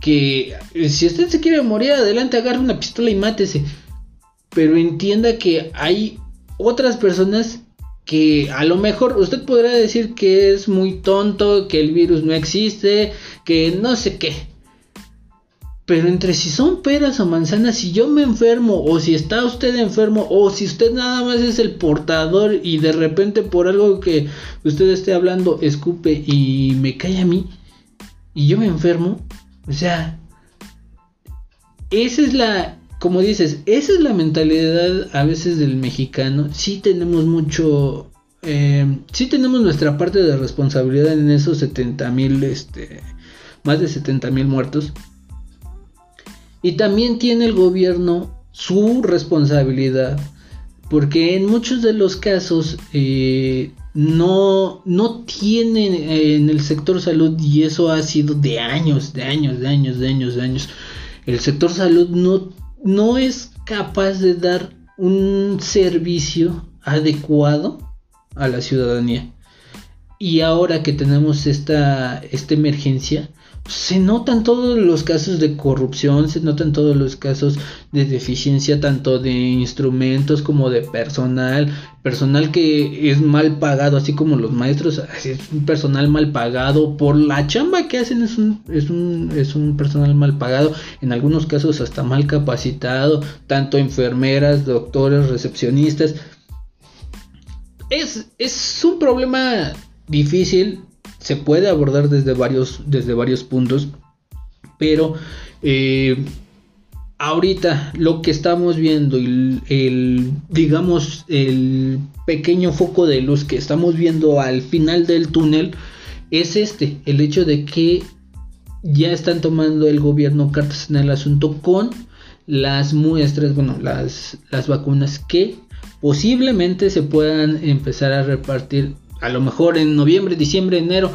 que si usted se quiere morir adelante, agarre una pistola y mátese. Pero entienda que hay otras personas que a lo mejor usted podrá decir que es muy tonto, que el virus no existe, que no sé qué. Pero entre si son peras o manzanas, si yo me enfermo o si está usted enfermo o si usted nada más es el portador y de repente por algo que usted esté hablando escupe y me cae a mí y yo me enfermo, o sea, esa es la como dices, esa es la mentalidad a veces del mexicano. Sí tenemos mucho, eh, sí tenemos nuestra parte de responsabilidad en esos 70 mil, este, más de 70 mil muertos. Y también tiene el gobierno su responsabilidad, porque en muchos de los casos eh, no, no tienen en el sector salud, y eso ha sido de años, de años, de años, de años, de años. El sector salud no no es capaz de dar un servicio adecuado a la ciudadanía. Y ahora que tenemos esta, esta emergencia, se notan todos los casos de corrupción, se notan todos los casos de deficiencia tanto de instrumentos como de personal, personal que es mal pagado, así como los maestros, es un personal mal pagado. Por la chamba que hacen, es un, es un, es un personal mal pagado, en algunos casos hasta mal capacitado, tanto enfermeras, doctores, recepcionistas. Es, es un problema difícil se puede abordar desde varios, desde varios puntos, pero eh, ahorita lo que estamos viendo, el, el, digamos, el pequeño foco de luz que estamos viendo al final del túnel, es este, el hecho de que ya están tomando el gobierno cartas en el asunto con las muestras, bueno, las, las vacunas que posiblemente se puedan empezar a repartir a lo mejor en noviembre, diciembre, enero,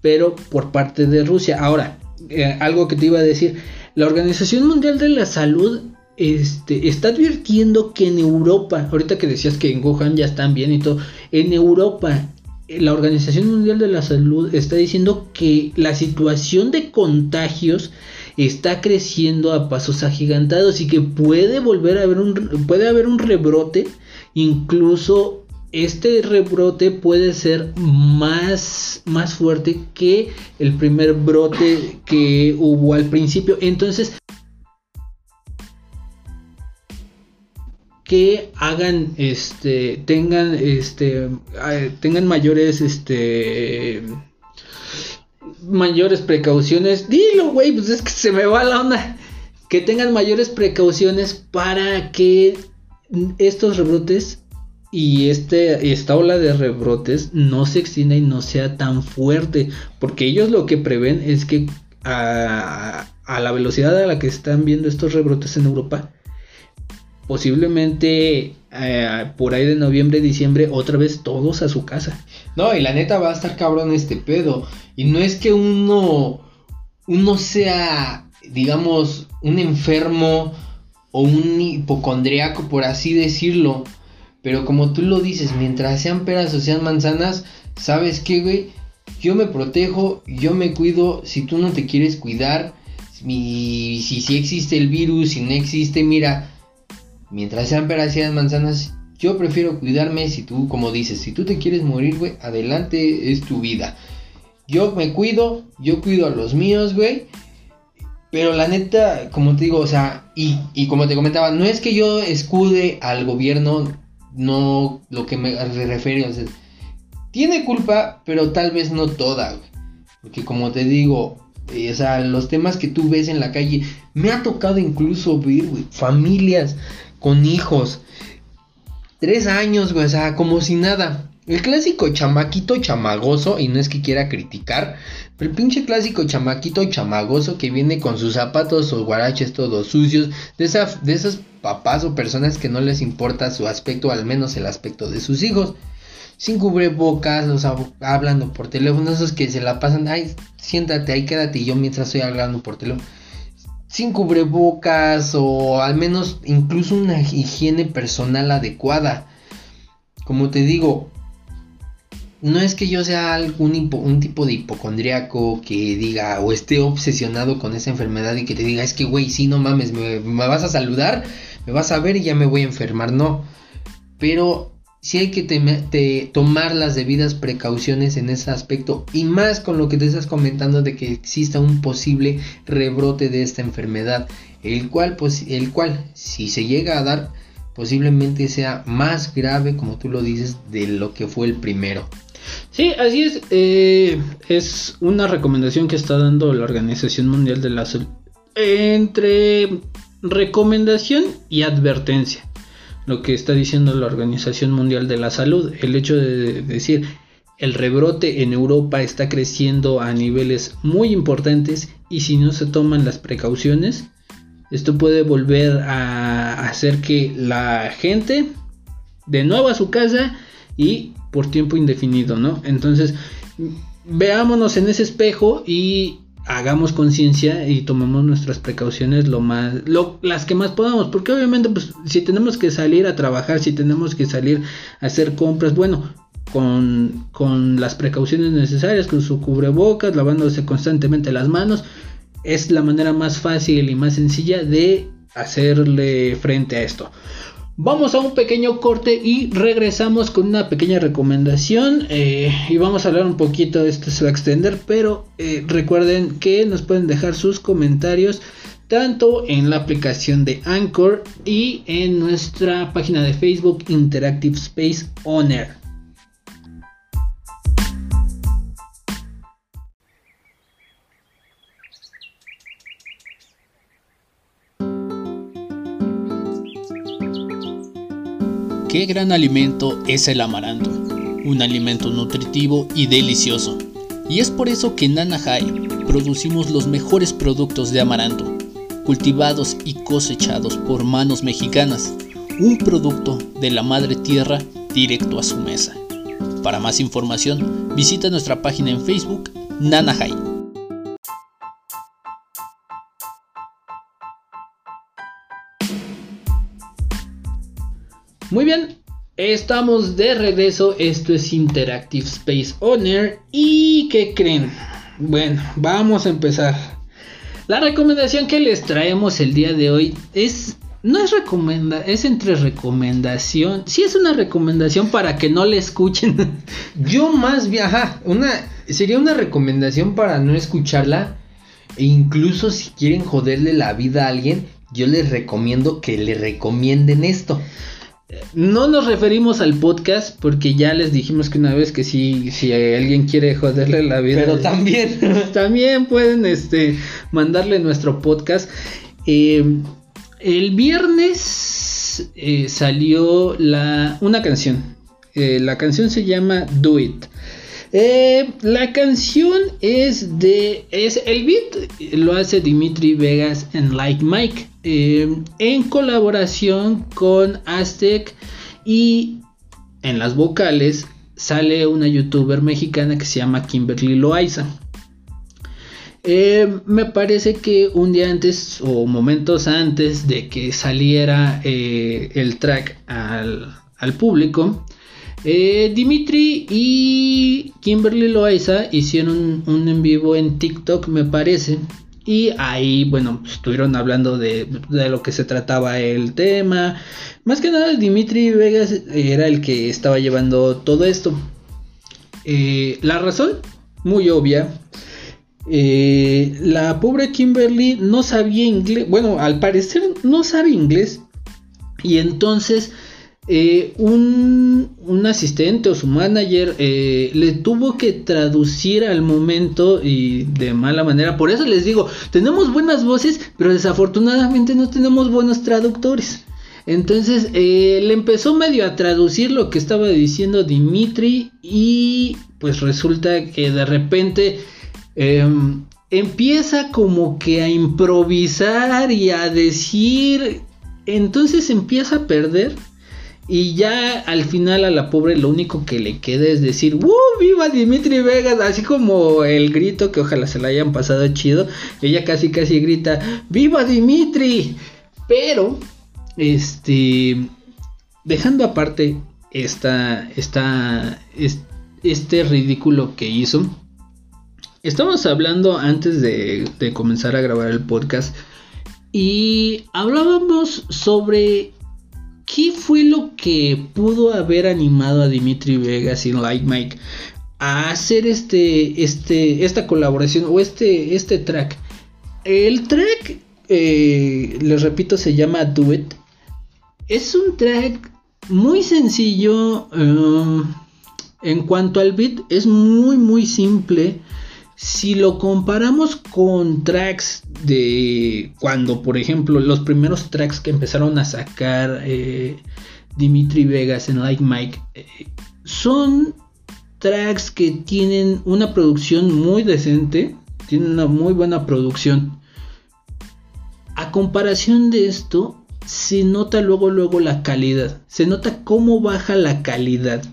pero por parte de Rusia. Ahora, eh, algo que te iba a decir, la Organización Mundial de la Salud este, está advirtiendo que en Europa, ahorita que decías que en Wuhan ya están bien y todo, en Europa eh, la Organización Mundial de la Salud está diciendo que la situación de contagios está creciendo a pasos agigantados y que puede volver a haber un puede haber un rebrote incluso este rebrote puede ser más, más fuerte que el primer brote que hubo al principio. Entonces, que hagan este tengan este tengan mayores este mayores precauciones dilo güey pues es que se me va la onda que tengan mayores precauciones para que estos rebrotes y este, esta ola de rebrotes no se extienda y no sea tan fuerte, porque ellos lo que prevén es que a, la velocidad a la que están viendo estos rebrotes en Europa, posiblemente eh, por ahí de noviembre, diciembre, otra vez todos a su casa. No, y la neta va a estar cabrón este pedo. Y no es que uno, uno sea, digamos, un enfermo o un hipocondriaco, por así decirlo pero como tú lo dices, mientras sean peras o sean manzanas, ¿sabes qué, güey? Yo me protejo, yo me cuido. Si tú no te quieres cuidar, si si existe el virus, si no existe, mira, mientras sean peras y sean manzanas, yo prefiero cuidarme. Si tú, como dices, si tú te quieres morir, güey, adelante, es tu vida. Yo me cuido, yo cuido a los míos, güey. Pero la neta, como te digo, o sea, y, y como te comentaba, no es que yo escude al gobierno no lo que me refiero. O tiene culpa, pero tal vez no toda, Porque como te digo, eh, o los temas que tú ves en la calle, me ha tocado incluso ver, familias con hijos. Tres años, güey, o sea, como si nada. El clásico chamaquito chamagoso, y no es que quiera criticar, pero el pinche clásico chamaquito chamagoso que viene con sus zapatos o guaraches todos sucios, de, esa, de esos papás o personas que no les importa su aspecto, al menos el aspecto de sus hijos. Sin cubrebocas, los hablando por teléfono, esos que se la pasan, ay, siéntate ahí, quédate yo mientras estoy hablando por teléfono. Sin cubrebocas o al menos incluso una higiene personal adecuada. Como te digo, no es que yo sea algún un tipo de hipocondriaco que diga o esté obsesionado con esa enfermedad y que te diga, es que güey, sí, no mames, me, vas a saludar, me vas a ver y ya me voy a enfermar, no. Pero sí hay que tomar las debidas precauciones en ese aspecto y más con lo que te estás comentando de que exista un posible rebrote de esta enfermedad, el cual, pues, el cual, si se llega a dar, posiblemente sea más grave, como tú lo dices, de lo que fue el primero. Sí, así es. Eh, es una recomendación que está dando la Organización Mundial de la Salud. Entre recomendación y advertencia. Lo que está diciendo la Organización Mundial de la Salud, el hecho de decir el rebrote en Europa está creciendo a niveles muy importantes y si no se toman las precauciones, esto puede volver a hacer que la gente de nuevo a su casa y por tiempo indefinido, ¿no? Entonces, veámonos en ese espejo y hagamos conciencia y tomemos nuestras precauciones lo más las que más podamos porque obviamente pues si tenemos que salir a trabajar si tenemos que salir a hacer compras bueno con, con las precauciones necesarias con su cubrebocas lavándose constantemente las manos es la manera más fácil y más sencilla de hacerle frente a esto Vamos a un pequeño corte y regresamos con una pequeña recomendación eh, y vamos a hablar un poquito, esto se va a extender, pero eh, recuerden que nos pueden dejar sus comentarios tanto en la aplicación de Anchor y en nuestra página de Facebook Interactive Space Owner. Qué gran alimento es el amaranto, un alimento nutritivo y delicioso. Y es por eso que en Nanahai producimos los mejores productos de amaranto, cultivados y cosechados por manos mexicanas, un producto de la madre tierra directo a su mesa. Para más información, visita nuestra página en Facebook, Nanahai. Muy bien, estamos de regreso. Esto es Interactive Space Owner. ¿Y qué creen? Bueno, vamos a empezar. La recomendación que les traemos el día de hoy es no es recomenda, es entre recomendación. Sí es una recomendación para que no le escuchen. Yo más bien, ajá, una sería una recomendación para no escucharla e incluso si quieren joderle la vida a alguien, yo les recomiendo que le recomienden esto. No nos referimos al podcast porque ya les dijimos que una vez que si, si alguien quiere joderle la vida. Pero también. también pueden este, mandarle nuestro podcast. Eh, el viernes eh, salió la, una canción. Eh, la canción se llama Do It. la canción es de. Es, el beat lo hace Dimitri Vegas en Like Mike. Eh, en colaboración con Aztec y en las vocales sale una youtuber mexicana que se llama Kimberly Loaiza. Eh, me parece que un día antes o momentos antes de que saliera eh, el track al, público, Dimitri y Kimberly Loaiza hicieron un, un, en vivo en TikTok, me parece, y ahí, bueno, estuvieron hablando de, lo que se trataba el tema. Más que nada, Dimitri Vegas era el que estaba llevando todo esto. Eh, la razón, muy obvia. Eh, la pobre Kimberly no sabía inglés. Bueno, al parecer no sabe inglés. Y entonces eh, un, asistente o su manager eh, le tuvo que traducir al momento y de mala manera. Por eso les digo, tenemos buenas voces, pero desafortunadamente no tenemos buenos traductores. Entonces eh, le empezó medio a traducir lo que estaba diciendo Dimitri y pues resulta que de repente em, empieza como que a improvisar y a decir, entonces empieza a perder y ya al final a la pobre lo único que le queda es decir, ¡Woo! ¡Viva Dimitri Vegas! Así como el grito que ojalá se la hayan pasado chido. Ella casi casi grita, ¡Viva Dimitri! Pero, este, dejando aparte esta, esta, este ridículo que hizo. Estamos hablando antes de comenzar a grabar el podcast y hablábamos sobre ¿Qué fue lo que pudo haber animado a Dimitri Vegas y Like Mike a hacer este, este, esta colaboración o este, este track? El track, eh, les repito, se llama Duet. Es un track muy sencillo. Eh, en cuanto al beat, es muy, muy simple. Si lo comparamos con tracks de cuando, por ejemplo, los primeros tracks que empezaron a sacar eh, Dimitri Vegas en Like Mike, eh, son tracks que tienen una producción muy decente, tienen una muy buena producción. A comparación de esto, se nota luego luego la calidad, se nota cómo baja la calidad.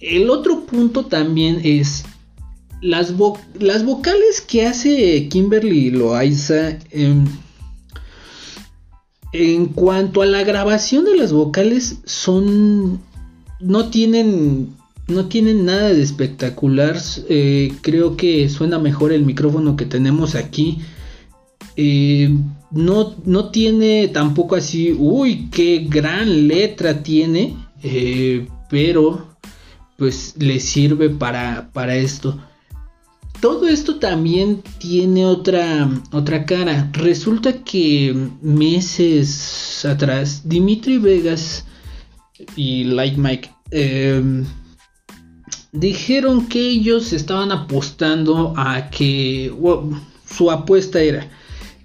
El otro punto también es las, vocales que hace Kimberly Loaiza em, en cuanto a la grabación de las vocales son no tienen no tienen nada de espectacular. Eh, creo que suena mejor el micrófono que tenemos aquí. Eh, no, no tiene tampoco así uy qué gran letra tiene eh, pero pues le sirve para, para esto todo esto también tiene otra, otra cara. Resulta que meses atrás, Dimitri Vegas y Like Mike em, dijeron que ellos estaban apostando a que su apuesta era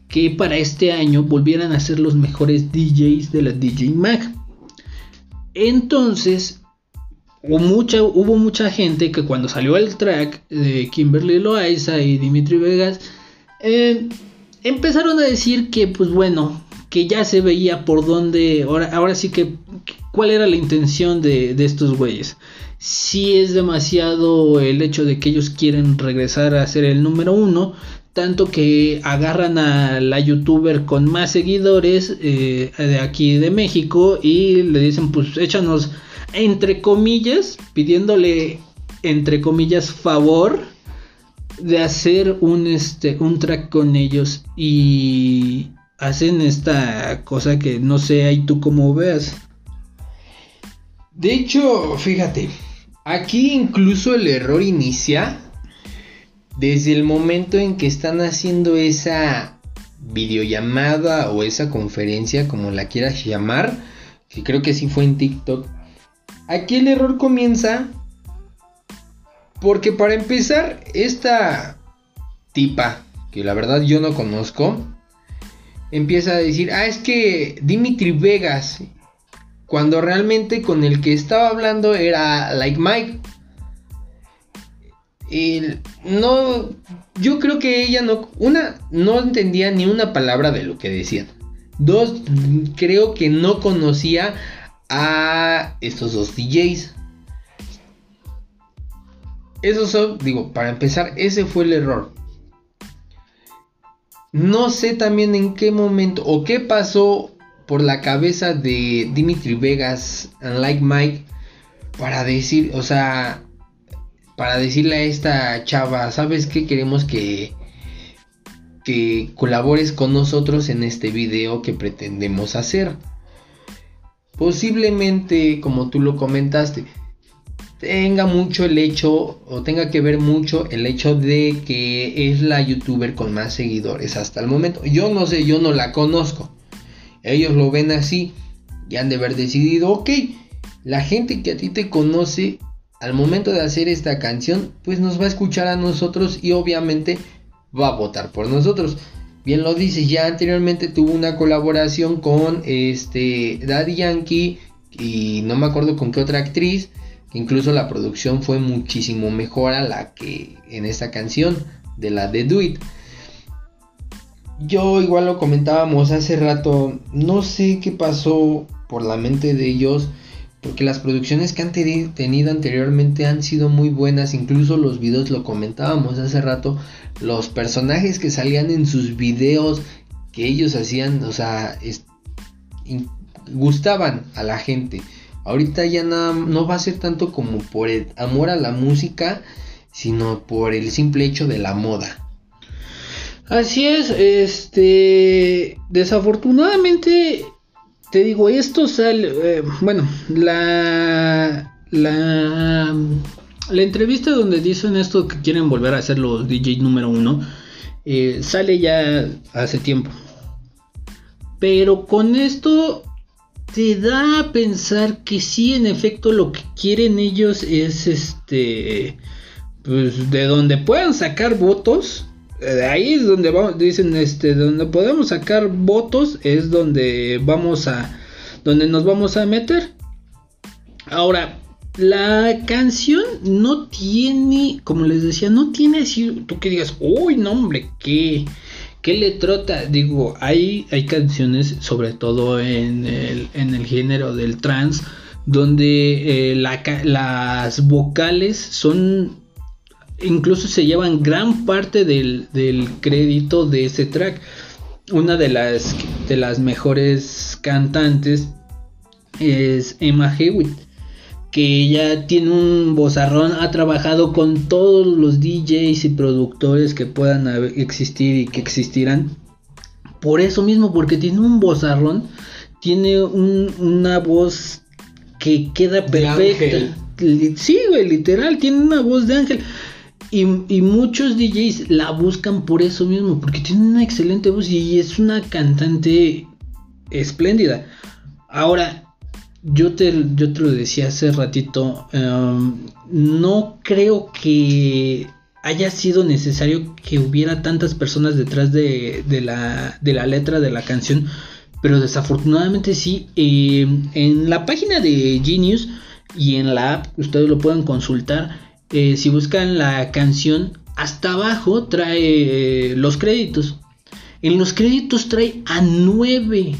que para este año volvieran a ser los mejores DJs de la DJ Mag. Entonces hubo mucha, hubo mucha gente que cuando salió el track de Kimberly Loaiza y Dimitri Vegas, eh, empezaron a decir que, pues bueno, que ya se veía por dónde, ahora, ahora sí que, cuál era la intención de, estos güeyes. Si es demasiado el hecho de que ellos quieren regresar a ser el número uno, tanto que agarran a la youtuber con más seguidores eh, de aquí de México y le dicen pues échanos entre comillas, pidiéndole, entre comillas, favor de hacer un, este, un track con ellos y hacen esta cosa que no sé ahí tú cómo veas. De hecho, fíjate, aquí incluso el error inicia desde el momento en que están haciendo esa videollamada o esa conferencia, como la quieras llamar, que creo que sí fue en TikTok, Aquí el error comienza porque para empezar, esta tipa, que la verdad yo no conozco, empieza a decir, ah, es que Dimitri Vegas, cuando realmente con el que estaba hablando era Like Mike. Y no, yo creo que ella no, una, no entendía ni una palabra de lo que decían. Dos, creo que no conocía a estos dos DJs. Eso son, digo, para empezar, ese fue el error. No sé también en qué momento o qué pasó por la cabeza de Dimitri Vegas and Like Mike para decir, o sea, para decirle a esta chava, ¿sabes qué? Queremos que que colabores con nosotros en este video que pretendemos hacer. Posiblemente, como tú lo comentaste, tenga mucho el hecho o tenga que ver mucho el hecho de que es la youtuber con más seguidores hasta el momento. Yo no sé, yo no la conozco. Ellos lo ven así y han de haber decidido, ok, la gente que a ti te conoce al momento de hacer esta canción, pues nos va a escuchar a nosotros y obviamente va a votar por nosotros bien lo dices, ya anteriormente tuvo una colaboración con este Daddy Yankee y no me acuerdo con qué otra actriz, que incluso la producción fue muchísimo mejor a la que en esta canción de la de Do It. Yo igual lo comentábamos hace rato, no sé qué pasó por la mente de ellos porque las producciones que han tenido anteriormente han sido muy buenas, incluso los videos lo comentábamos hace rato, los personajes que salían en sus videos que ellos hacían, o sea, gustaban a la gente. Ahorita ya nada, no va a ser tanto como por el amor a la música, sino por el simple hecho de la moda. Así es, este, desafortunadamente te digo, esto sale, eh, bueno, la, la, la entrevista donde dicen esto que quieren volver a ser los DJ número uno, eh, sale ya hace tiempo. Pero con esto te da a pensar que sí, en efecto, lo que quieren ellos es este, pues de donde puedan sacar votos, de ahí es donde vamos, dicen, este, donde podemos sacar votos es donde vamos a, donde nos vamos a meter. Ahora, la canción no tiene, como les decía, no tiene así, tú que digas, uy, no hombre, qué, qué le trota. Digo, hay, hay canciones, sobre todo en el, en el género del trance, donde eh, las vocales son incluso se llevan gran parte del, crédito de ese track. Una de las, de las mejores cantantes es Emma Hewitt, que ella tiene un bozarrón, ha trabajado con todos los DJs y productores que puedan existir y que existirán. Por eso mismo, porque tiene un bozarrón, tiene una voz que queda perfecta. Sí, güey, literal, tiene una voz de ángel. Y, muchos DJs la buscan por eso mismo, porque tiene una excelente voz y es una cantante espléndida. Ahora, yo te, yo te lo decía hace ratito, em, no creo que haya sido necesario que hubiera tantas personas detrás de, la, de la letra de la canción, pero desafortunadamente sí. Em, en la página de Genius y en la app, ustedes lo pueden consultar eh, si buscan la canción, hasta abajo trae eh, los créditos. En los créditos trae a nueve,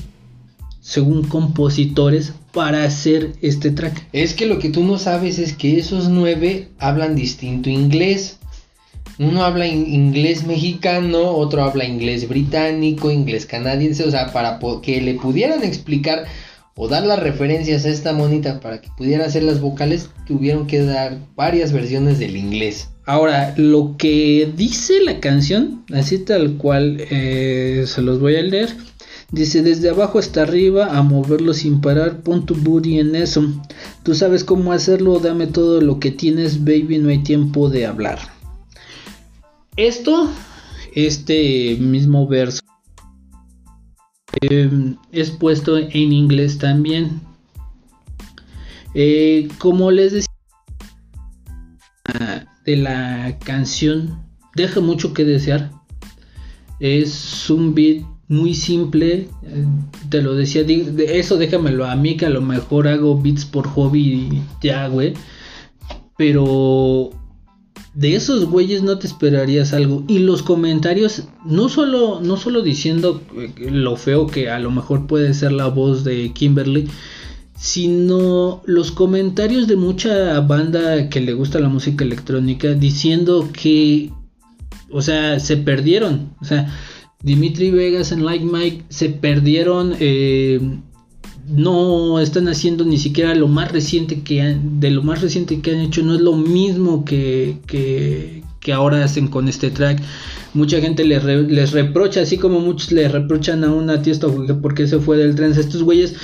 según compositores, para hacer este track. Es que lo que tú no sabes es que esos nueve hablan distinto inglés. Uno habla inglés mexicano, otro habla inglés británico, inglés canadiense, o sea, para que le pudieran explicar o dar las referencias a esta monita para que pudiera hacer las vocales, tuvieron que dar varias versiones del inglés. Ahora, lo que dice la canción, así tal cual eh, se los voy a leer, dice desde abajo hasta arriba a moverlo sin parar, pon tu booty en eso. Tú sabes cómo hacerlo, dame todo lo que tienes, baby, no hay tiempo de hablar. Esto, este mismo verso Em, es puesto en inglés también. Eh, como les decía, de la canción deja mucho que desear. Es un beat muy simple. Eh, te lo decía, de eso déjamelo a mí que a lo mejor hago beats por hobby ya, güey. Pero de esos güeyes no te esperarías algo. Y los comentarios, no solo, no solo diciendo lo feo que a lo mejor puede ser la voz de Kimberly, sino los comentarios de mucha banda que le gusta la música electrónica diciendo que, o sea, se perdieron. O sea, Dimitri Vegas en Like Mike se perdieron. Eh, no están haciendo ni siquiera lo más reciente que han, de lo más reciente que han hecho no es lo mismo que, que, ahora hacen con este track. Mucha gente les, les, reprocha así como muchos le reprochan a una tiesto porque se fue del tren estos güeyes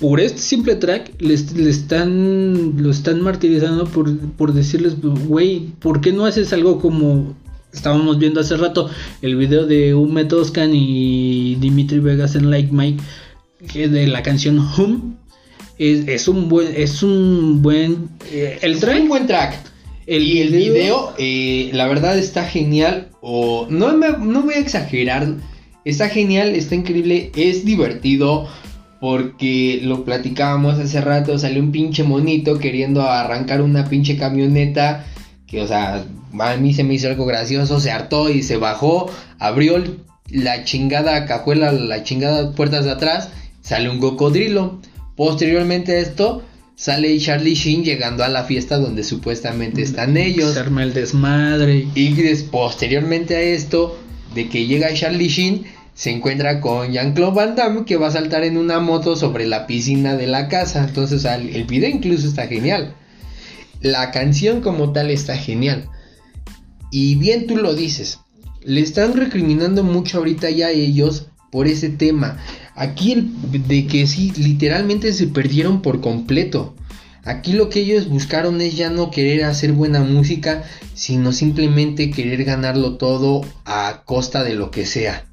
por este simple track les, están lo están martirizando por, por decirles güey ¿por qué no haces algo como estábamos viendo hace rato el video de Ume Toscan y Dimitri Vegas en Like Mike de la canción Hum es, un buen es un buen eh, el track, es un buen track. El y el video. eh, la verdad está genial o no no voy a exagerar está genial está increíble es divertido porque lo platicábamos hace rato salió un pinche monito queriendo arrancar una pinche camioneta que o sea a mí se me hizo algo gracioso se hartó y se bajó abrió la chingada cajuela la chingada puertas de atrás sale un cocodrilo. Posteriormente a esto, sale Charlie Sheen llegando a la fiesta donde supuestamente están ellos. Se arma el desmadre. Y posteriormente a esto, de que llega Charlie Sheen, se encuentra con Jean-Claude Van Damme que va a saltar en una moto sobre la piscina de la casa. Entonces el video incluso está genial. La canción como tal está genial. Y bien tú lo dices. Le están recriminando mucho ahorita ya a ellos por ese tema. Aquí el, de que sí, literalmente se perdieron por completo. Aquí lo que ellos buscaron es ya no querer hacer buena música, sino simplemente querer ganarlo todo a costa de lo que sea.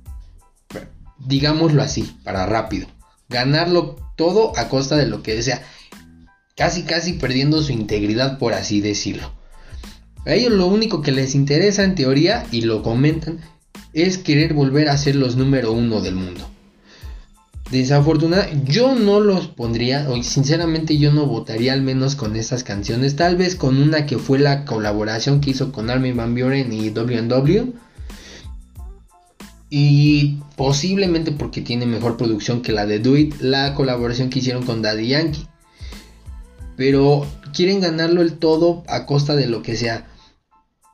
Digámoslo así, para rápido. Ganarlo todo a costa de lo que sea. Casi, casi perdiendo su integridad, por así decirlo. A ellos lo único que les interesa en teoría, y lo comentan, es querer volver a ser los número uno del mundo. Desafortunada, yo no los pondría, o sinceramente yo no votaría al menos con estas canciones, tal vez con una que fue la colaboración que hizo con Armin Van Buren y W&W. Y posiblemente porque tiene mejor producción que la de Do la colaboración que hicieron con Daddy Yankee. Pero quieren ganarlo el todo a costa de lo que sea.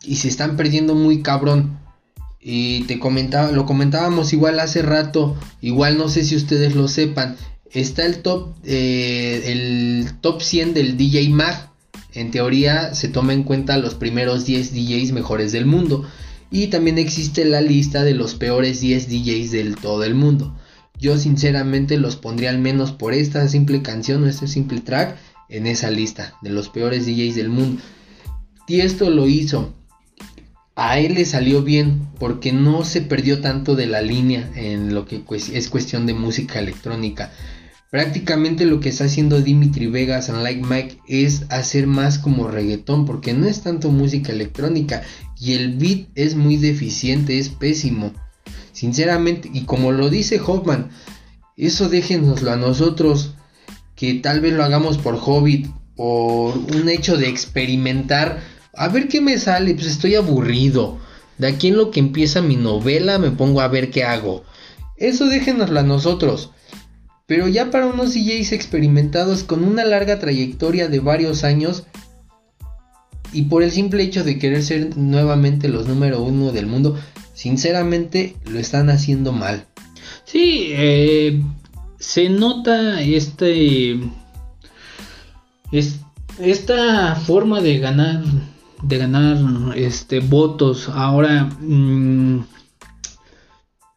Y se están perdiendo muy cabrón. Y te comentaba, lo comentábamos igual hace rato, igual no sé si ustedes lo sepan, está el top, eh, el top 100 del DJ Mag. En teoría se toma en cuenta los primeros 10 DJs mejores del mundo. Y también existe la lista de los peores 10 DJs del todo el mundo. Yo sinceramente los pondría al menos por esta simple canción o este simple track en esa lista de los peores DJs del mundo. Y esto lo hizo a él le salió bien porque no se perdió tanto de la línea en lo que es cuestión de música electrónica. Prácticamente lo que está haciendo Dimitri Vegas en Like Mike es hacer más como reggaetón porque no es tanto música electrónica y el beat es muy deficiente, es pésimo. Sinceramente, y como lo dice Hoffman, eso déjenoslo a nosotros que tal vez lo hagamos por hobby, por un hecho de experimentar a ver qué me sale, pues estoy aburrido. De aquí en lo que empieza mi novela me pongo a ver qué hago. Eso déjenoslo a nosotros. Pero ya para unos DJs experimentados con una larga trayectoria de varios años y por el simple hecho de querer ser nuevamente los número uno del mundo, sinceramente lo están haciendo mal. Sí, eh, se nota este, esta forma de ganar de ganar este votos. Ahora mm,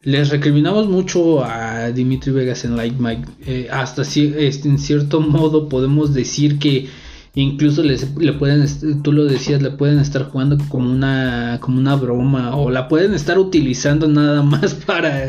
les recriminamos mucho a Dimitri Vegas en Like Mike. Eh, hasta si, este, en cierto modo podemos decir que incluso les, le pueden, tú lo decías, le pueden estar jugando como una, como una broma o la pueden estar utilizando nada más para,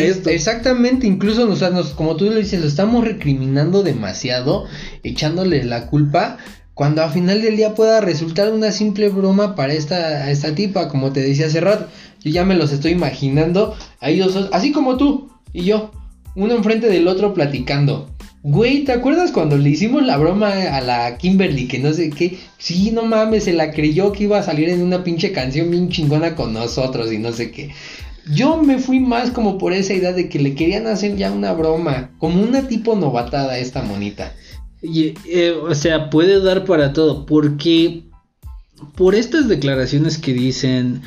esto. Exactamente, incluso nos, como tú lo dices, lo estamos recriminando demasiado, echándole la culpa cuando a final del día pueda resultar una simple broma para esta, esta tipa, como te decía hace rato. Yo ya me los estoy imaginando, ahí dos, así como tú y yo, uno enfrente del otro platicando. Güey, ¿te acuerdas cuando le hicimos la broma a la Kimberly que no sé qué? Sí, no mames, se la creyó que iba a salir en una pinche canción bien chingona con nosotros y no sé qué. Yo me fui más como por esa idea de que le querían hacer ya una broma, como una tipo novatada a esta monita. Eh, o sea, puede dar para todo, porque por estas declaraciones que dicen,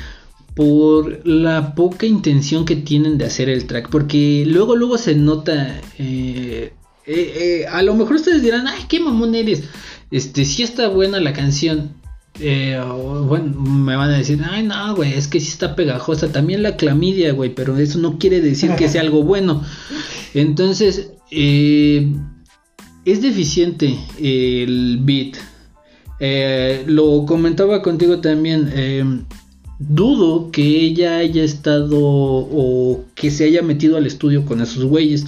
por la poca intención que tienen de hacer el track, porque luego, luego se nota, eh, eh, a lo mejor ustedes dirán, ay, qué mamón eres, este, sí está buena la canción, bueno, me van a decir, ay, no, güey, es que sí está pegajosa. También la clamidia, güey, pero eso no quiere decir que sea algo bueno. Entonces, eh, es deficiente el beat. Eh, lo comentaba contigo también. Em, dudo que ella haya estado o que se haya metido al estudio con esos güeyes.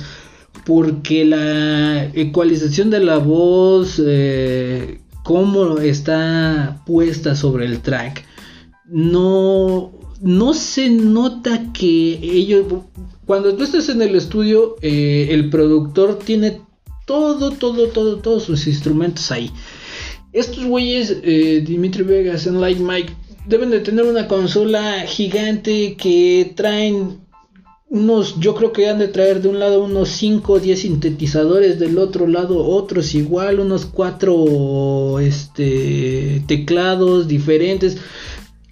Porque la ecualización de la voz, eh, cómo está puesta sobre el track, no, no se nota que ellos... Cuando tú estás en el estudio, eh, el productor tiene todo, todo, todo, todos sus instrumentos ahí. Estos güeyes, eh, Dimitri Vegas en Light Mike, deben de tener una consola gigante que traen unos, yo creo que han de traer de un lado unos 5 o 10 sintetizadores, del otro lado otros igual, unos 4 este, teclados diferentes.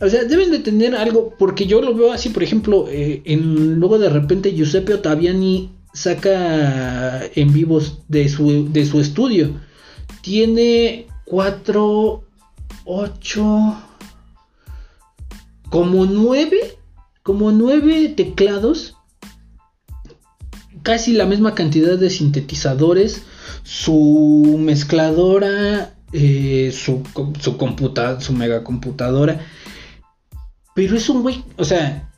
O sea, deben de tener algo, porque yo lo veo así, por ejemplo, eh, en, luego de repente Giuseppe Ottaviani saca en vivos de su, de su estudio. Tiene 4, 8, como 9, como 9 teclados. Casi la misma cantidad de sintetizadores. Su mezcladora, eh, su, su computadora, su megacomputadora. Pero es un güey, o sea,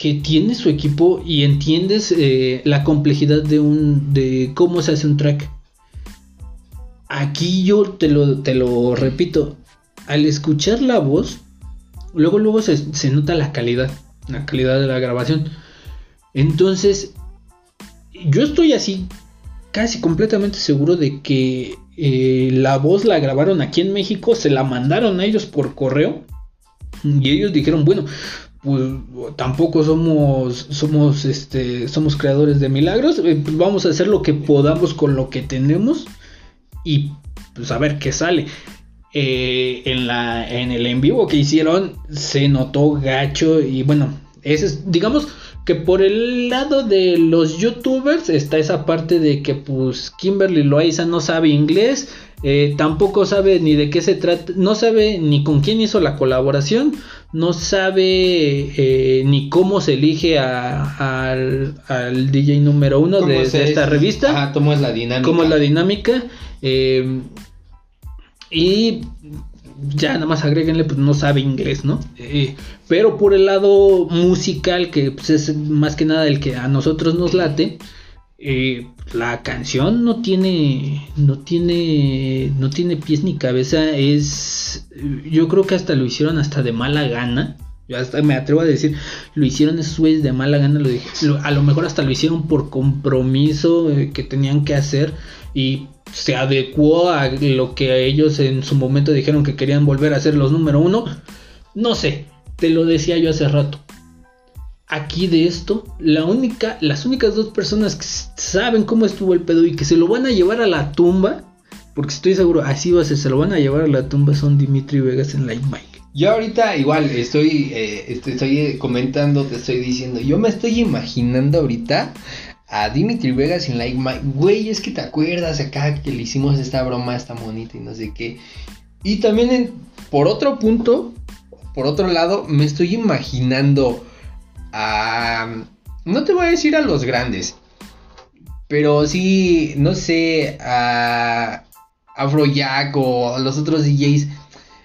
que tiene su equipo y entiendes eh, la complejidad de un de cómo se hace un track. Aquí yo te lo, te lo repito, al escuchar la voz luego luego se, se nota la calidad, la calidad de la grabación. Entonces, yo estoy así casi completamente seguro de que eh, la voz la grabaron aquí en México, se la mandaron a ellos por correo y ellos dijeron, bueno, pues tampoco somos somos este somos creadores de milagros, eh, pues, vamos a hacer lo que podamos con lo que tenemos y pues a ver qué sale. Eh, en la en el en vivo que hicieron se notó gacho y bueno, ese es digamos que por el lado de los youtubers está esa parte de que pues Kimberly Loaiza no sabe inglés, eh, tampoco sabe ni de qué se trata, no sabe ni con quién hizo la colaboración, no sabe eh, ni cómo se elige al, DJ número uno de, esta revista. Ah, cómo es la dinámica. Cómo es la dinámica. Eh, y ya nada más agréguenle, pues no sabe inglés, ¿no? Eh, pero por el lado musical, que pues, es más que nada el que a nosotros nos late, eh, la canción no tiene, no tiene, no tiene pies ni cabeza, es, yo creo que hasta lo hicieron hasta de mala gana. Yo hasta me atrevo a decir, lo hicieron esos de mala gana, lo a lo mejor hasta lo hicieron por compromiso eh, que tenían que hacer y se adecuó a lo que ellos en su momento dijeron que querían volver a ser los número uno. No sé, te lo decía yo hace rato. Aquí de esto, la única, las únicas dos personas que saben cómo estuvo el pedo y que se lo van a llevar a la tumba, porque estoy seguro, así va a ser, se lo van a llevar a la tumba, son Dimitri Vegas en Light Mike. Yo ahorita igual estoy, eh, estoy, estoy comentando, te estoy diciendo, yo me estoy imaginando ahorita a Dimitri Vegas en Like My. Güey, es que te acuerdas acá que le hicimos esta broma, esta monita y no sé qué. Y también, por otro punto, por otro lado, me estoy imaginando a. No te voy a decir a los grandes, pero sí, no sé, a Afrojack o a los otros DJs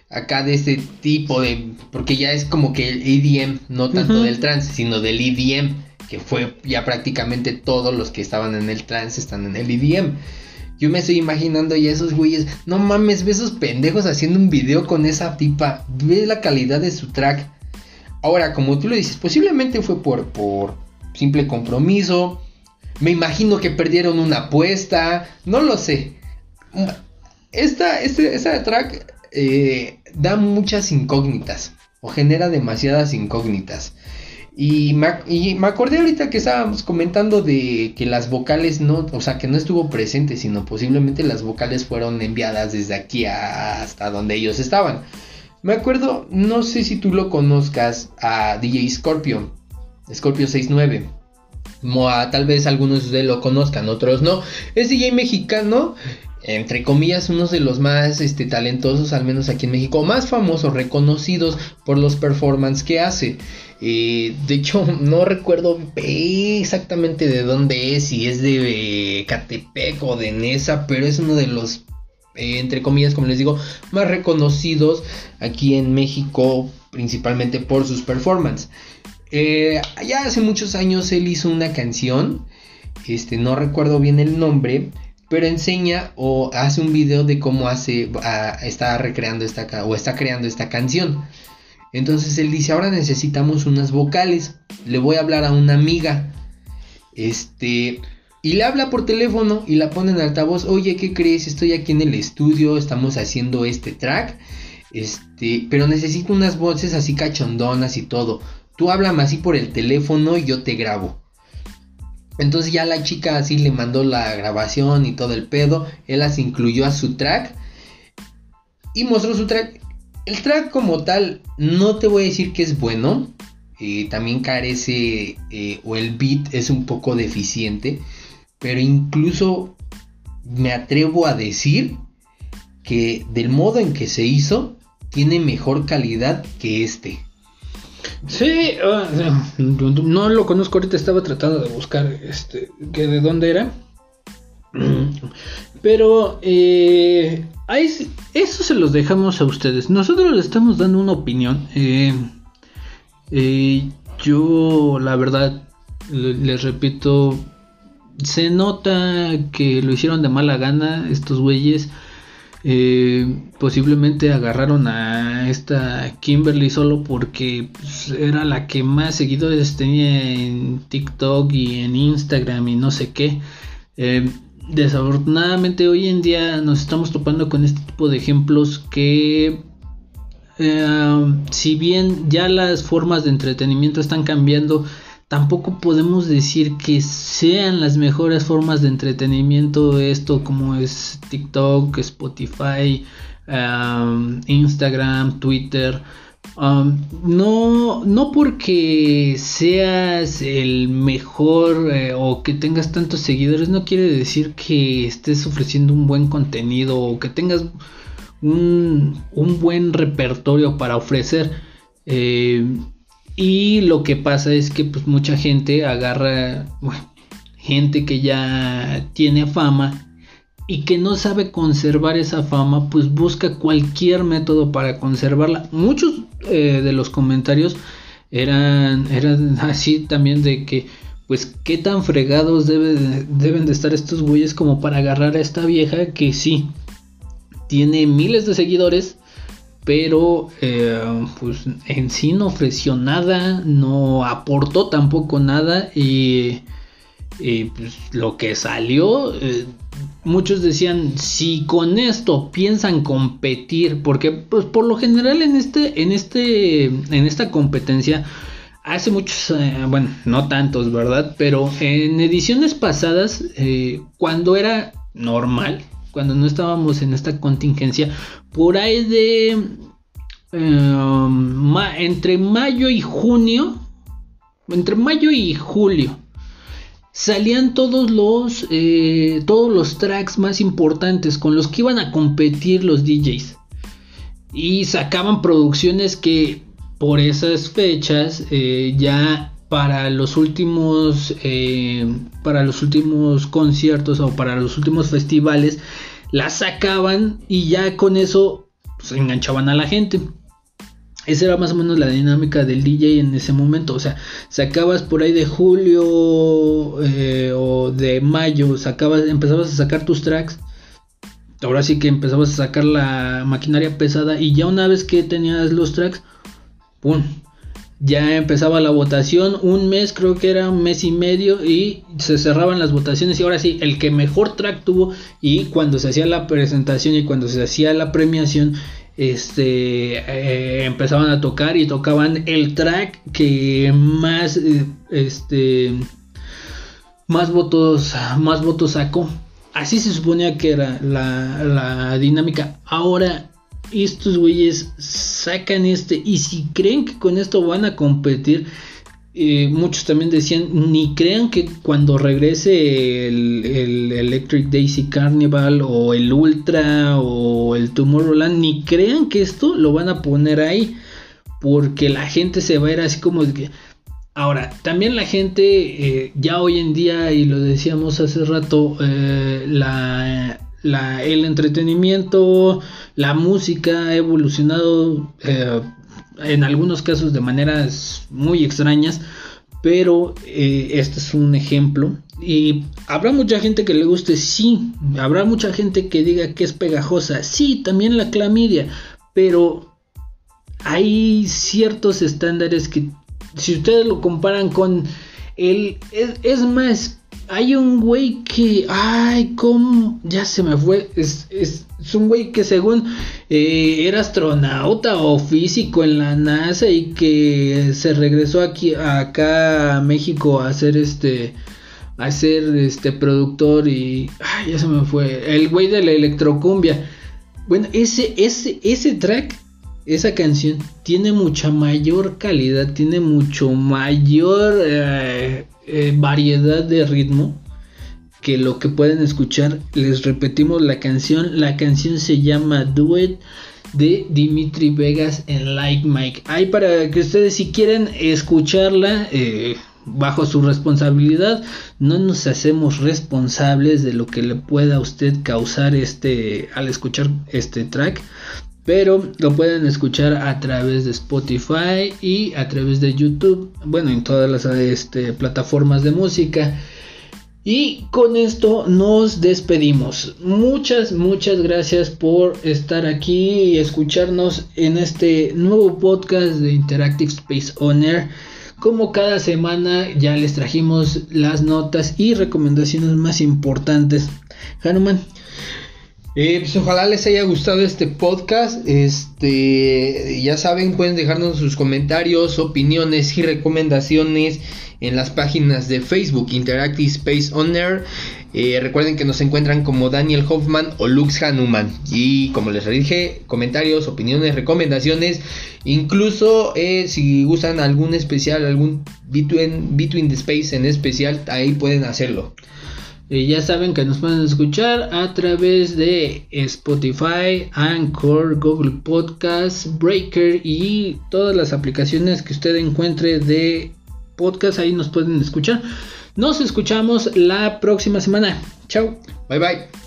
acá de este tipo de. Porque ya es como que el EDM, no tanto del trance, sino del EDM que fue ya prácticamente todos los que estaban en el trance están en el EDM. Yo me estoy imaginando ya esos güeyes, no mames, ve esos pendejos haciendo un video con esa tipa, ve la calidad de su track. Ahora, como tú lo dices, posiblemente fue por, por simple compromiso. Me imagino que perdieron una apuesta, no lo sé. Esta, este, esa track eh, da muchas incógnitas o genera demasiadas incógnitas. Y me, acordé ahorita que estábamos comentando de que las vocales no, o sea, que no estuvo presente, sino posiblemente las vocales fueron enviadas desde aquí hasta donde ellos estaban. Me acuerdo, no sé si tú lo conozcas, a DJ Scorpio, Scorpio 69. tal vez algunos de lo conozcan, otros no. Es DJ mexicano entre comillas, uno de los más este, talentosos, al menos aquí en México, más famosos, reconocidos por los performances que hace. Eh, de hecho, no recuerdo exactamente de dónde es, si es de eh, Catepec o de Nesa, pero es uno de los, eh, entre comillas, como les digo, más reconocidos aquí en México, principalmente por sus performances. ya hace muchos años él hizo una canción, este, no recuerdo bien el nombre, pero enseña o hace un video de cómo hace, está recreando esta, o está creando esta canción. Entonces él dice, ahora necesitamos unas vocales, le voy a hablar a una amiga, este, y le habla por teléfono y la pone en altavoz, oye, ¿qué crees? Estoy aquí en el estudio, estamos haciendo este track, este, pero necesito unas voces así cachondonas y todo. Tú háblame así por el teléfono y yo te grabo. Entonces ya la chica así le mandó la grabación y todo el pedo. Él las incluyó a su track. Y mostró su track. El track como tal, no te voy a decir que es bueno. Eh, también carece eh, o el beat es un poco deficiente. Pero incluso me atrevo a decir que del modo en que se hizo, tiene mejor calidad que este. Sí, no lo conozco ahorita, estaba tratando de buscar este que de dónde era. Pero eh, eso se los dejamos a ustedes. Nosotros les estamos dando una opinión. Eh, eh, yo, la verdad, les repito, se nota que lo hicieron de mala gana estos güeyes. Eh, posiblemente agarraron a esta Kimberly solo porque pues, era la que más seguidores tenía en TikTok y en Instagram y no sé qué. Eh, desafortunadamente hoy en día nos estamos topando con este tipo de ejemplos que eh, si bien ya las formas de entretenimiento están cambiando, tampoco podemos decir que sean las mejores formas de entretenimiento esto como es TikTok, Spotify, Instagram, Twitter. No, no porque seas el mejor eh, o que tengas tantos seguidores no quiere decir que estés ofreciendo un buen contenido o que tengas un, un buen repertorio para ofrecer. Eh, y lo que pasa es que pues mucha gente agarra, gente que ya tiene fama y que no sabe conservar esa fama, pues busca cualquier método para conservarla. Muchos eh, de los comentarios eran, eran así también de que, pues, qué tan fregados deben de estar estos güeyes como para agarrar a esta vieja que sí, tiene miles de seguidores, pero eh, pues en sí no ofreció nada, no aportó tampoco nada y, pues, lo que salió, eh, muchos decían, si con esto piensan competir, porque pues por lo general en este, en este, en esta competencia, hace muchos, eh, bueno, no tantos, ¿verdad? Pero en ediciones pasadas, cuando era normal, cuando no estábamos en esta contingencia, por ahí de em, entre mayo y junio, entre mayo y julio, salían todos los eh, todos los tracks más importantes con los que iban a competir los DJs y sacaban producciones que por esas fechas eh, ya para los últimos eh, para los últimos conciertos o para los últimos festivales la sacaban y ya con eso pues, enganchaban a la gente esa era más o menos la dinámica del DJ en ese momento. O sea, sacabas por ahí de julio eh, o de mayo, sacabas, empezabas a sacar tus tracks. Ahora sí que empezabas a sacar la maquinaria pesada y ya una vez que tenías los tracks, ¡pum! Ya empezaba la votación, un mes creo que era un mes y medio y se cerraban las votaciones y ahora sí, el que mejor track tuvo y cuando se hacía la presentación y cuando se hacía la premiación, este eh, empezaban a tocar y tocaban el track que más eh, este más votos más votos sacó. Así se suponía que era la, la dinámica. Ahora estos güeyes sacan este y si creen que con esto van a competir, eh, muchos también decían, ni crean que cuando regrese el, el, Electric Daisy Carnival o el Ultra o el Tomorrowland, ni crean que esto lo van a poner ahí, porque la gente se va a ir así como de que... Ahora, también la gente eh, ya hoy en día, y lo decíamos hace rato, eh, la, el entretenimiento, la música ha evolucionado eh, en algunos casos de maneras muy extrañas, pero eh, este es un ejemplo. Y habrá mucha gente que le guste, sí, habrá mucha gente que diga que es pegajosa, sí, también la clamidia, pero hay ciertos estándares que si ustedes lo comparan con el es más hay un güey que, ay, ¿cómo? Ya se me fue. Es, es, un güey que según eh, era astronauta o físico en la NASA y que se regresó aquí, acá a México a hacer este, a ser este productor y, ay, ya se me fue. El güey de la electrocumbia. Bueno, ese, ese, ese track esa canción tiene mucha mayor calidad, tiene mucho mayor eh, eh, variedad de ritmo que lo que pueden escuchar. Les repetimos la canción. La canción se llama Duet de Dimitri Vegas en Like Mike. Ahí para que ustedes si quieren escucharla eh, bajo su responsabilidad, no nos hacemos responsables de lo que le pueda a usted causar este al escuchar este track pero lo pueden escuchar a través de Spotify y a través de YouTube, bueno, en todas las este, plataformas de música. Y con esto nos despedimos. Muchas, muchas gracias por estar aquí y escucharnos en este nuevo podcast de Interactive Space Owner. Como cada semana ya les trajimos las notas y recomendaciones más importantes. Hanuman. Eh, pues ojalá les haya gustado este podcast. Este, ya saben, pueden dejarnos sus comentarios, opiniones y recomendaciones en las páginas de Facebook Interactive Space Owner. Eh, recuerden que nos encuentran como Daniel Hoffman o Lux Hanuman. Y como les dije, comentarios, opiniones, recomendaciones. Incluso eh, si gustan algún especial, algún Between, Between the Space en especial, ahí pueden hacerlo. Ya saben que nos pueden escuchar a través de Spotify, Anchor, Google Podcast, Breaker y todas las aplicaciones que usted encuentre de podcast. Ahí nos pueden escuchar. Nos escuchamos la próxima semana. Chao. Bye bye.